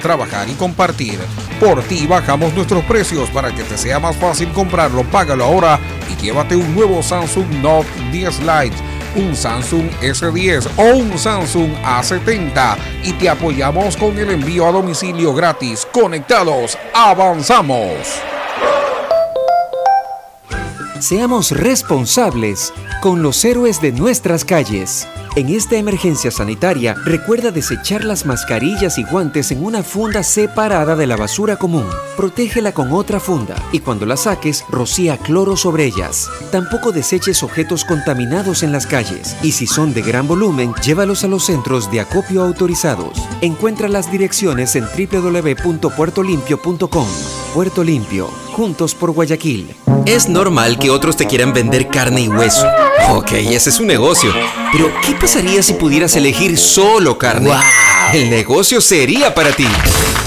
trabajar y compartir. Por ti bajamos nuestros precios para que te sea más fácil comprarlo. Págalo ahora y llévate un nuevo Samsung Note 10 Lite, un Samsung S10 o un Samsung A70 y te apoyamos con el envío a domicilio gratis. Conectados, avanzamos. Seamos responsables con los héroes de nuestras calles. En esta emergencia sanitaria, recuerda desechar las mascarillas y guantes en una funda separada de la basura común. Protégela con otra funda y cuando la saques, rocía cloro sobre ellas. Tampoco deseches objetos contaminados en las calles y si son de gran volumen, llévalos a los centros de acopio autorizados. Encuentra las direcciones en www.puertolimpio.com. Puerto Limpio, juntos por Guayaquil. Es normal que otros te quieran vender carne y hueso. Ok, ese es un negocio. Pero, ¿qué pasaría si pudieras elegir solo carne? El negocio sería para ti.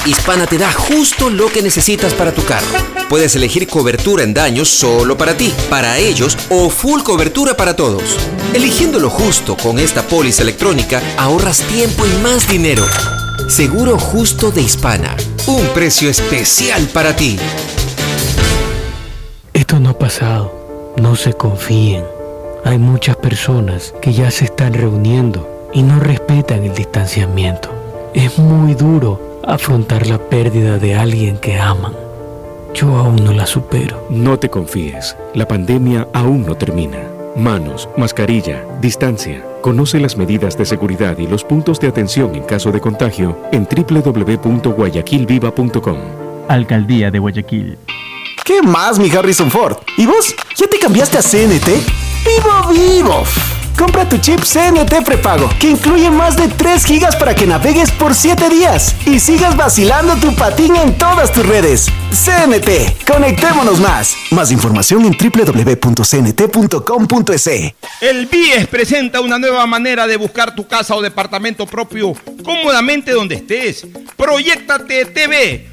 Hispana te da justo lo que necesitas para tu carro. Puedes elegir cobertura en daños solo para ti, para ellos o full cobertura para todos. Eligiendo lo justo con esta póliza electrónica, ahorras tiempo y más dinero. Seguro justo de Hispana. Un precio especial para ti. Esto no ha pasado. No se confíen. Hay muchas personas que ya se están reuniendo y no respetan el distanciamiento. Es muy duro afrontar la pérdida de alguien que aman. Yo aún no la supero. No te confíes. La pandemia aún no termina. Manos, mascarilla, distancia. Conoce las medidas de seguridad y los puntos de atención en caso de contagio en www.guayaquilviva.com. Alcaldía de Guayaquil. ¿Qué más, mi Harrison Ford? ¿Y vos? ¿Ya te cambiaste a CNT? ¡Vivo, vivo! Compra tu chip CNT prepago, que incluye más de 3 gigas para que navegues por 7 días y sigas vacilando tu patín en todas tus redes. CNT, conectémonos más. Más información en www.cnt.com.es. El BIES presenta una nueva manera de buscar tu casa o departamento propio cómodamente donde estés. Proyectate TV,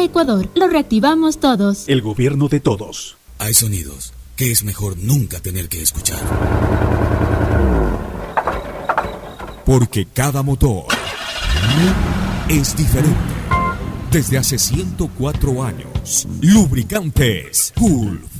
A Ecuador, lo reactivamos todos. El gobierno de todos. Hay sonidos que es mejor nunca tener que escuchar. Porque cada motor es diferente. Desde hace 104 años, Lubricantes Gulf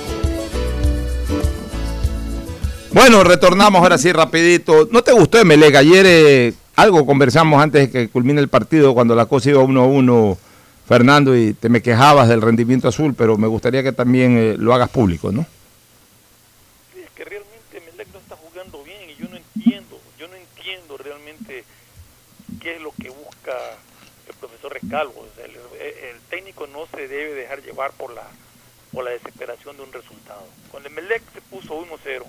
Bueno, retornamos ahora sí rapidito. ¿No te gustó Emelec? Ayer eh, algo conversamos antes de que culmine el partido cuando la cosa iba 1-1, Fernando, y te me quejabas del rendimiento azul, pero me gustaría que también eh, lo hagas público, ¿no? Sí, es que realmente Emelec no está jugando bien y yo no entiendo, yo no entiendo realmente qué es lo que busca el profesor Recalvo. O sea, el, el técnico no se debe dejar llevar por la por la desesperación de un resultado. Cuando Emelec se puso 1-0,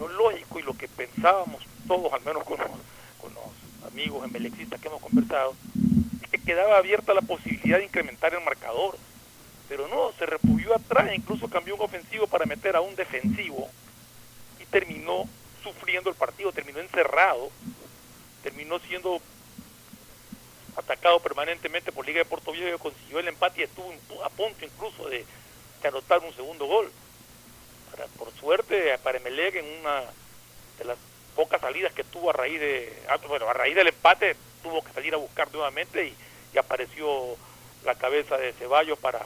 lo lógico y lo que pensábamos todos, al menos con los, amigos embelecistas que hemos conversado, es que quedaba abierta la posibilidad de incrementar el marcador. Pero no, se refugió atrás incluso cambió un ofensivo para meter a un defensivo y terminó sufriendo el partido, terminó encerrado, terminó siendo atacado permanentemente por Liga de Puerto Viejo, consiguió el empate y estuvo a punto incluso de anotar un segundo gol. Para- por suerte, para Emelec, en una de las pocas salidas que tuvo a raíz de, ah, bueno, a raíz del empate, tuvo que salir a buscar nuevamente y, y apareció la cabeza de Ceballos para,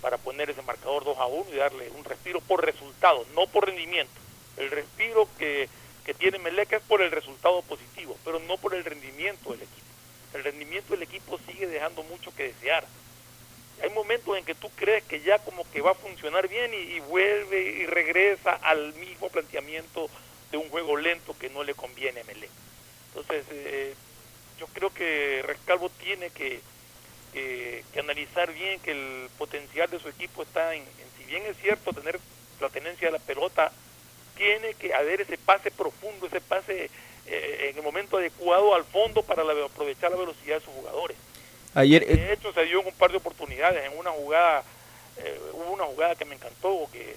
para poner ese marcador 2 a 1 y darle un respiro por resultado, no por rendimiento. El respiro que, que tiene Meleca es por el resultado positivo, pero no por el rendimiento del equipo. El rendimiento del equipo sigue dejando mucho que desear. Hay momentos en que tú crees que ya como que va a funcionar bien y, vuelve y regresa al mismo planteamiento de un juego lento que no le conviene a Melec. Entonces, eh, yo creo que Rescalvo tiene que, que- que analizar bien que el potencial de su equipo está en, en si bien es cierto tener la tenencia de la pelota, tiene que haber ese pase profundo, ese pase eh, en el momento adecuado al fondo para la- aprovechar la velocidad de sus jugadores. Ayer, eh, De hecho, se dio un par de oportunidades. En una jugada, eh, hubo una jugada que me encantó, que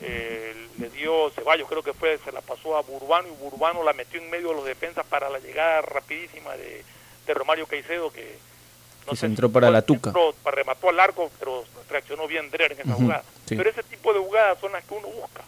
eh, le dio Ceballos, creo que fue, se la pasó a Burbano y Burbano la metió en medio de los defensas para la llegada rapidísima de, de Romario Caicedo, que que se entró para la tuca. para remató al largo, pero reaccionó bien Drer en esa jugada. sí. Pero ese tipo de jugadas son las que uno busca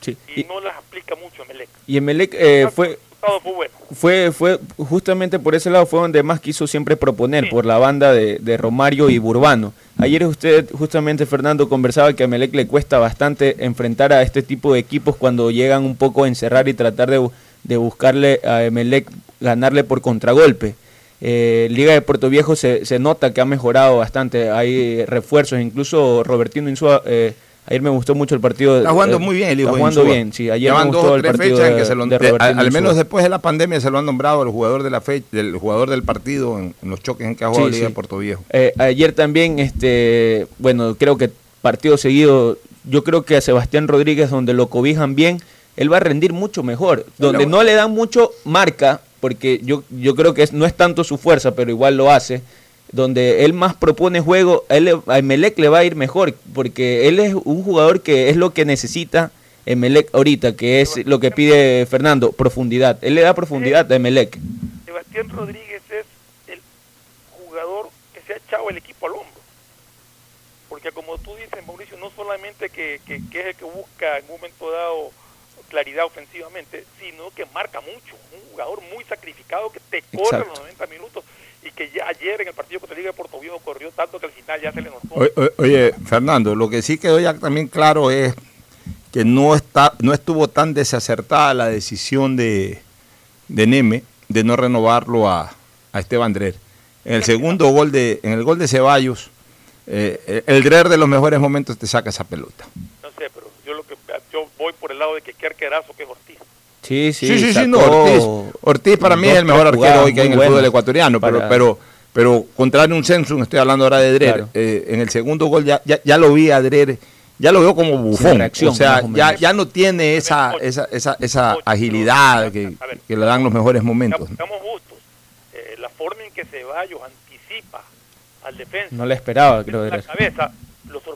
Sí. y, no las aplica mucho en Melec. Y Emelec eh, fue, resultado fue bueno. fue, fue justamente por ese lado fue donde más quiso siempre proponer, por la banda de, de Romario y Burbano. Ayer usted, justamente Fernando, conversaba que a Emelec le cuesta bastante enfrentar a este tipo de equipos cuando llegan un poco a encerrar y tratar de, de buscarle a Emelec, ganarle por contragolpe. Eh, Liga de Puerto Viejo se, se nota que ha mejorado bastante, hay refuerzos, incluso Robertino Insúa, eh, ayer me gustó mucho el partido. Está jugando eh, muy bien el hijo Está jugando Insúa. bien, sí, ayer Llevan me dos gustó o el tres partido fechas en de, que se lo de de- Robertino al, al menos después de la pandemia se lo han nombrado el jugador de la fecha, del jugador del partido en, en los choques en que ha jugado Sí, Liga sí. de Puerto Viejo. Eh, ayer también, este, bueno, creo que partido seguido, yo creo que a Sebastián Rodríguez, donde lo cobijan bien, él va a rendir mucho mejor. Donde no le dan mucho marca, porque yo, yo creo que es- no es tanto su fuerza, pero igual lo hace. Donde él más propone juego, él, le- a Emelec le va a ir mejor, porque él es un jugador que es lo que necesita Emelec ahorita, que es lo que pide Fernando, profundidad. Él le da profundidad a Emelec. Sebastián Rodríguez es el jugador que se ha echado el equipo al hombro. Porque como tú dices, Mauricio, no solamente que, que- que es el que busca en un momento dado claridad ofensivamente, sino que marca mucho. Un jugador muy sacrificado que te corre Exacto. los 90 minutos y que ya ayer en el partido contra Liga de Puerto Viejo corrió tanto que al final ya se le notó. Oye, oye, Fernando, lo que sí quedó ya también claro es que no está, no estuvo tan desacertada la decisión de, de Neme de no renovarlo a, a Esteban Drer. En el segundo gol de, en el gol de Ceballos, eh, el Drer de los mejores momentos te saca esa pelota. No sé, pero yo lo que yo voy por el lado de que qué arquerazo que es Ortiz. Sí, sí, Sí, sí, sí, sacó no, Ortiz. Ortiz para mí es el mejor arquero hoy que hay en el fútbol ecuatoriano, pero, para- pero, pero contrario a un Samsung, estoy hablando ahora de Claro. eh, en el segundo gol ya, ya, ya lo vi a Drer, ya lo veo como bufón, reacción, o sea, o ya, ya no tiene esa, esa, esa, esa agilidad que, que le dan los mejores momentos. ¿no? Seamos justos. Eh, la forma en que Ceballos anticipa al defensa No le esperaba, creo. la cabeza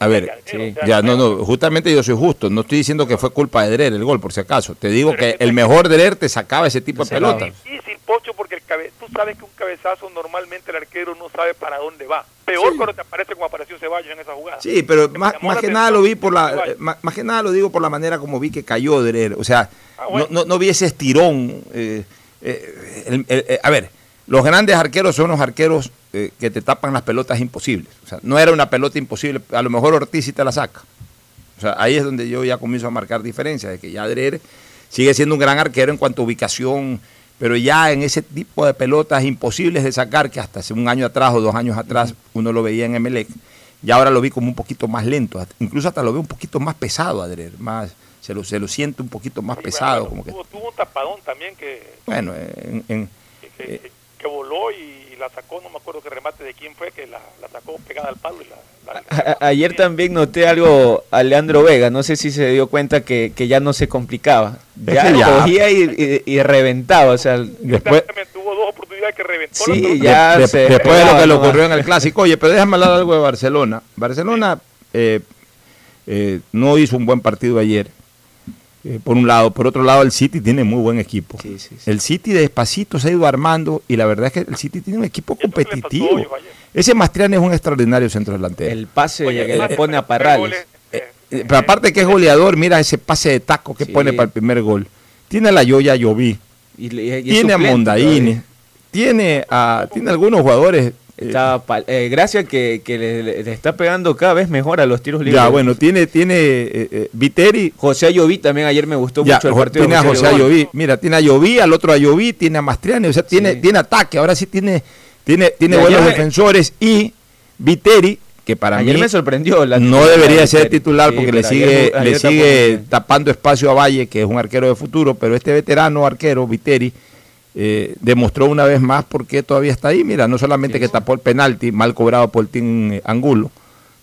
A ver, sea, ya no, no, justamente yo soy justo, no estoy diciendo que fue culpa de Drer el gol, por si acaso, te digo que el mejor Drer te sacaba ese tipo de Pero pelotas. Es difícil, Pocho, porque el cabe- tú sabes que un cabezazo normalmente el arquero no sabe para dónde va. Peor cuando te aparece como apareció Ceballos en esa jugada. Sí, pero más, más que nada lo vi por la, eh, más, más que nada lo digo por la manera como vi que cayó Drer, o sea, Ah, bueno. no, no, no vi ese estirón. eh, eh, el- el- eh, a ver, los grandes arqueros son los arqueros eh, que te tapan las pelotas imposibles. O sea, no era una pelota imposible, a lo mejor Ortiz sí te la saca. O sea, ahí es donde yo ya comienzo a marcar diferencias, de que ya Drer sigue siendo un gran arquero en cuanto a ubicación, pero ya en ese tipo de pelotas imposibles de sacar, que hasta hace un año atrás o dos años atrás uno lo veía en Emelec, y ahora lo vi como un poquito más lento, incluso hasta lo veo un poquito más pesado a Drer, más, se lo, se lo siente un poquito más pesado, como que, Tuvo, tuvo un tapadón también que, bueno, en- en- que, que- que voló y la sacó, no me acuerdo qué remate de quién fue, que la, la sacó pegada al palo y la, la- a- ayer también noté algo a Leandro Vega, no sé si se dio cuenta que, que ya no se complicaba. Ya ya- cogía y, y- y reventaba, o sea, después, tuvo dos oportunidades que reventó. Sí, ya de- se después de lo que le ocurrió en el clásico. Oye, pero déjame hablar algo de Barcelona. Barcelona eh, eh, no hizo un buen partido ayer. Eh, por un lado. Por otro lado, el City tiene muy buen equipo. El City despacito se ha ido armando y la verdad es que el City tiene un equipo competitivo. Ese Mastriani es un extraordinario centro delantero. El pase que le pone a Parrales. Eh, pero aparte que es goleador, mira ese pase de taco que pone para el primer gol. Tiene a la Yoya Lloví. tiene a Mondaini. Tiene, a, tiene algunos jugadores Está, eh, gracias que, que le, está pegando cada vez mejor a los tiros libres. Ya, bueno, tiene, tiene eh, eh, Viteri. José Ayoví también ayer me gustó mucho el partido. Tiene a José Ayoví. Mira, tiene a Ayoví, al otro Ayoví, tiene a Mastriani, o sea, tiene, tiene ataque. Ahora sí tiene, tiene, tiene buenos defensores. Y Viteri, que para ayer mí me sorprendió. no debería ser titular porque le sigue, le sigue tapando espacio a Valle, que es un arquero de futuro, pero este veterano arquero, Viteri eh, demostró una vez más por qué todavía está ahí. Mira, no solamente que tapó el penalti mal cobrado por Team Angulo,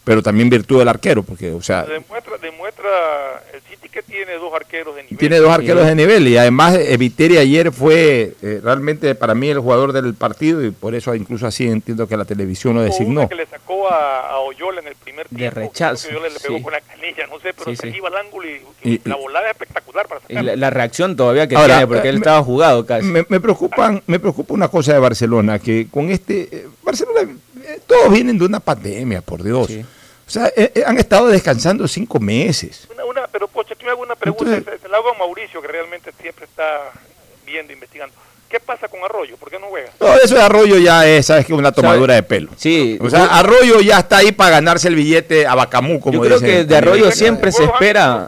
pero también virtud del arquero, porque, o sea... Demuestra, demuestra el City que tiene dos arqueros de nivel. Tiene dos arqueros de nivel y además Eviteri eh, ayer fue eh, realmente para mí el jugador del partido y por eso incluso así entiendo que la televisión lo designó. que le sacó a, Oyola en el primer tiempo. De rechazo. Oyola le pegó con la canilla, no sé, pero se iba al ángulo y, la volada es espectacular para sacarlo. Y la, reacción todavía que tiene porque él estaba jugado casi. Me, me, preocupan, me preocupa una cosa de Barcelona, que con este... Barcelona, todos vienen de una pandemia, por Dios. O sea, eh, eh, han estado descansando cinco meses. Una, una, pero, Pocha, tú me hago una pregunta. se, la hago a Mauricio, que realmente siempre está viendo, investigando. ¿Qué pasa con Arroyo? ¿Por qué no juega? Todo eso de Arroyo ya es, ¿sabes qué? Una tomadura de pelo. Sí. O sea, Arroyo ya está ahí para ganarse el billete a Bacamú, como Yo creo que de Arroyo siempre se espera...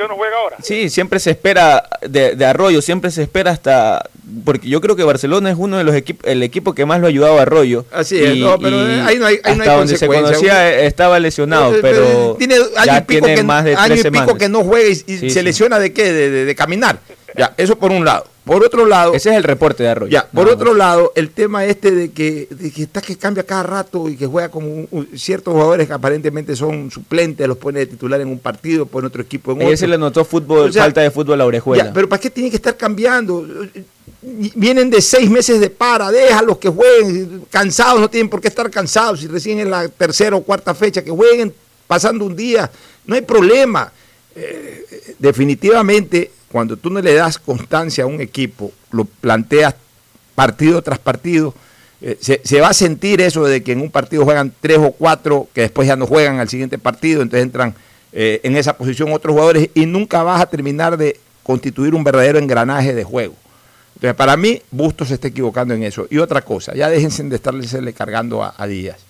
¿Por qué no juega ahora? Sí, siempre se espera de, de, Arroyo, siempre se espera hasta porque yo creo que Barcelona es uno de los equipos el equipo que más lo ha ayudado a Arroyo. Así es, no, pero ahí no hay, ahí no hay donde se conocía eh, estaba lesionado, pero tiene año pico que, más de año y pico que no juega y, se lesiona de qué, de, de caminar. Ya, eso por un lado. Por otro lado. Ese es el reporte de Arroyo. Ya, por otro lado, el tema este de que, que está que cambia cada rato y que juega con ciertos jugadores que aparentemente son suplentes, los pone de titular en un partido, pone otro equipo en otro. Ayer se le notó fútbol, falta de fútbol a Orejuela. Ya, pero ¿para qué tiene que estar cambiando? Vienen de seis meses de para, déjalos que jueguen, cansados, no tienen por qué estar cansados, si recién en la tercera o cuarta fecha, que jueguen pasando un día, no hay problema. Eh, definitivamente cuando tú no le das constancia a un equipo, lo planteas partido tras partido, eh, se, va a sentir eso de que en un partido juegan tres o cuatro, que después ya no juegan al siguiente partido, entonces entran eh, en esa posición otros jugadores y nunca vas a terminar de constituir un verdadero engranaje de juego. Entonces, para mí, Bustos se está equivocando en eso. Y otra cosa, ya déjense de estarle cargando a Díaz.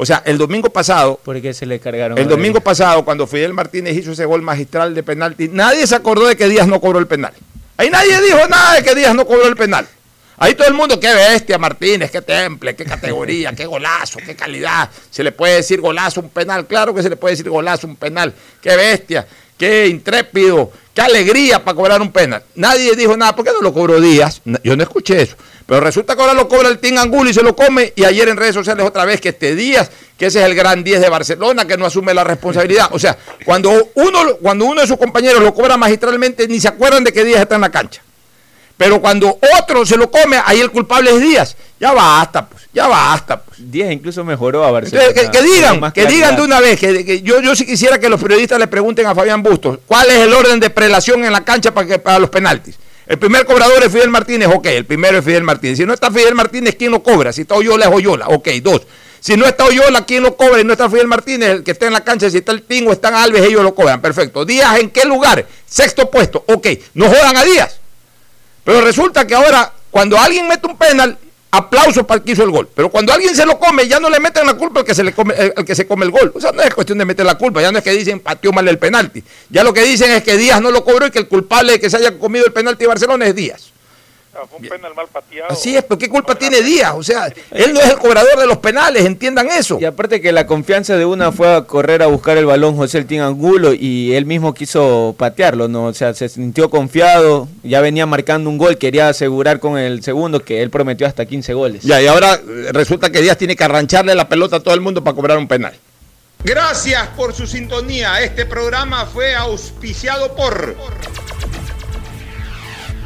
O sea, el domingo pasado. ¿Por se le cargaron? El domingo pasado, cuando Fidel Martínez hizo ese gol magistral de penalti, nadie se acordó de que Díaz no cobró el penal. Ahí nadie dijo nada de que Díaz no cobró el penal. Ahí todo el mundo, qué bestia Martínez, qué temple, qué categoría, qué golazo, qué calidad. Se le puede decir golazo un penal, claro que se le puede decir golazo un penal. Qué bestia, qué intrépido, qué alegría para cobrar un penal. Nadie dijo nada, ¿por qué no lo cobró Díaz? Yo no escuché eso. Pero resulta que ahora lo cobra el Team Angulo y se lo come. Y ayer en redes sociales otra vez que este Díaz, que ese es el gran 10 de Barcelona, que no asume la responsabilidad. O sea, cuando uno, cuando uno de sus compañeros lo cobra magistralmente, ni se acuerdan de que Díaz está en la cancha. Pero cuando otro se lo come, ahí el culpable es Díaz. Ya basta, pues, ya basta. Pues. Díaz incluso mejoró a Barcelona. que, digan, que digan de una vez, que, yo, yo sí quisiera que los periodistas le pregunten a Fabián Bustos, ¿cuál es el orden de prelación en la cancha para, que, para los penaltis? El primer cobrador es Fidel Martínez, ok, el primero es Fidel Martínez. Si no está Fidel Martínez, ¿quién lo cobra? Si está Oyola, es Oyola, ok, dos. Si no está Oyola, ¿quién lo cobra? Y no está Fidel Martínez, el que está en la cancha, si está el Tingo, están Alves, ellos lo cobran, perfecto. Díaz, ¿en qué lugar? Sexto puesto, ok, no jodan a Díaz. Pero resulta que ahora, cuando alguien mete un penal, aplauso para el que hizo el gol. Pero cuando alguien se lo come, ya no le meten la culpa al que se, le come, el, que se come el gol. O sea, no es cuestión de meter la culpa, ya no es que dicen pateó mal el penalti. Ya lo que dicen es que Díaz no lo cobró y que el culpable de que se haya comido el penalti de Barcelona es Díaz. Fue un penal mal pateado. Así es, pero ¿qué culpa tiene Díaz? O sea, él no es el cobrador de los penales, entiendan eso. Y aparte que la confianza de una fue a correr a buscar el balón José El Angulo y él mismo quiso patearlo, ¿no? O sea, se sintió confiado, ya venía marcando un gol, quería asegurar con el segundo que él prometió hasta 15 goles. Ya, y ahora eh, resulta que Díaz tiene que arrancharle la pelota a todo el mundo para cobrar un penal. Gracias por su sintonía. Este programa fue auspiciado por...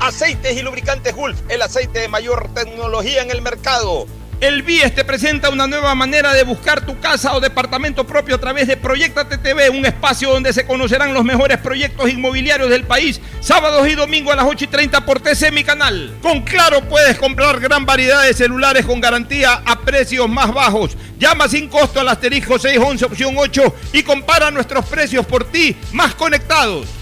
Aceites y lubricantes Gulf, el aceite de mayor tecnología en el mercado. El BIES te presenta una nueva manera de buscar tu casa o departamento propio a través de Proyecta TV, un espacio donde se conocerán los mejores proyectos inmobiliarios del país, sábados y domingos a las 8 y 30 por TC Mi Canal. Con Claro puedes comprar gran variedad de celulares con garantía a precios más bajos. Llama sin costo al asterisco 611 opción 8 y compara nuestros precios por ti más conectados.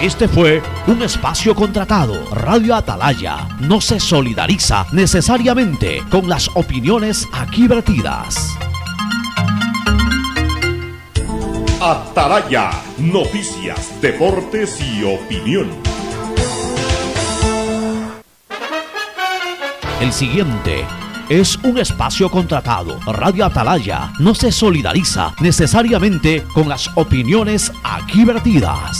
Este fue un espacio contratado. Radio Atalaya no se solidariza necesariamente con las opiniones aquí vertidas. Atalaya, noticias, deportes y opinión. El siguiente es un espacio contratado. Radio Atalaya no se solidariza necesariamente con las opiniones aquí vertidas.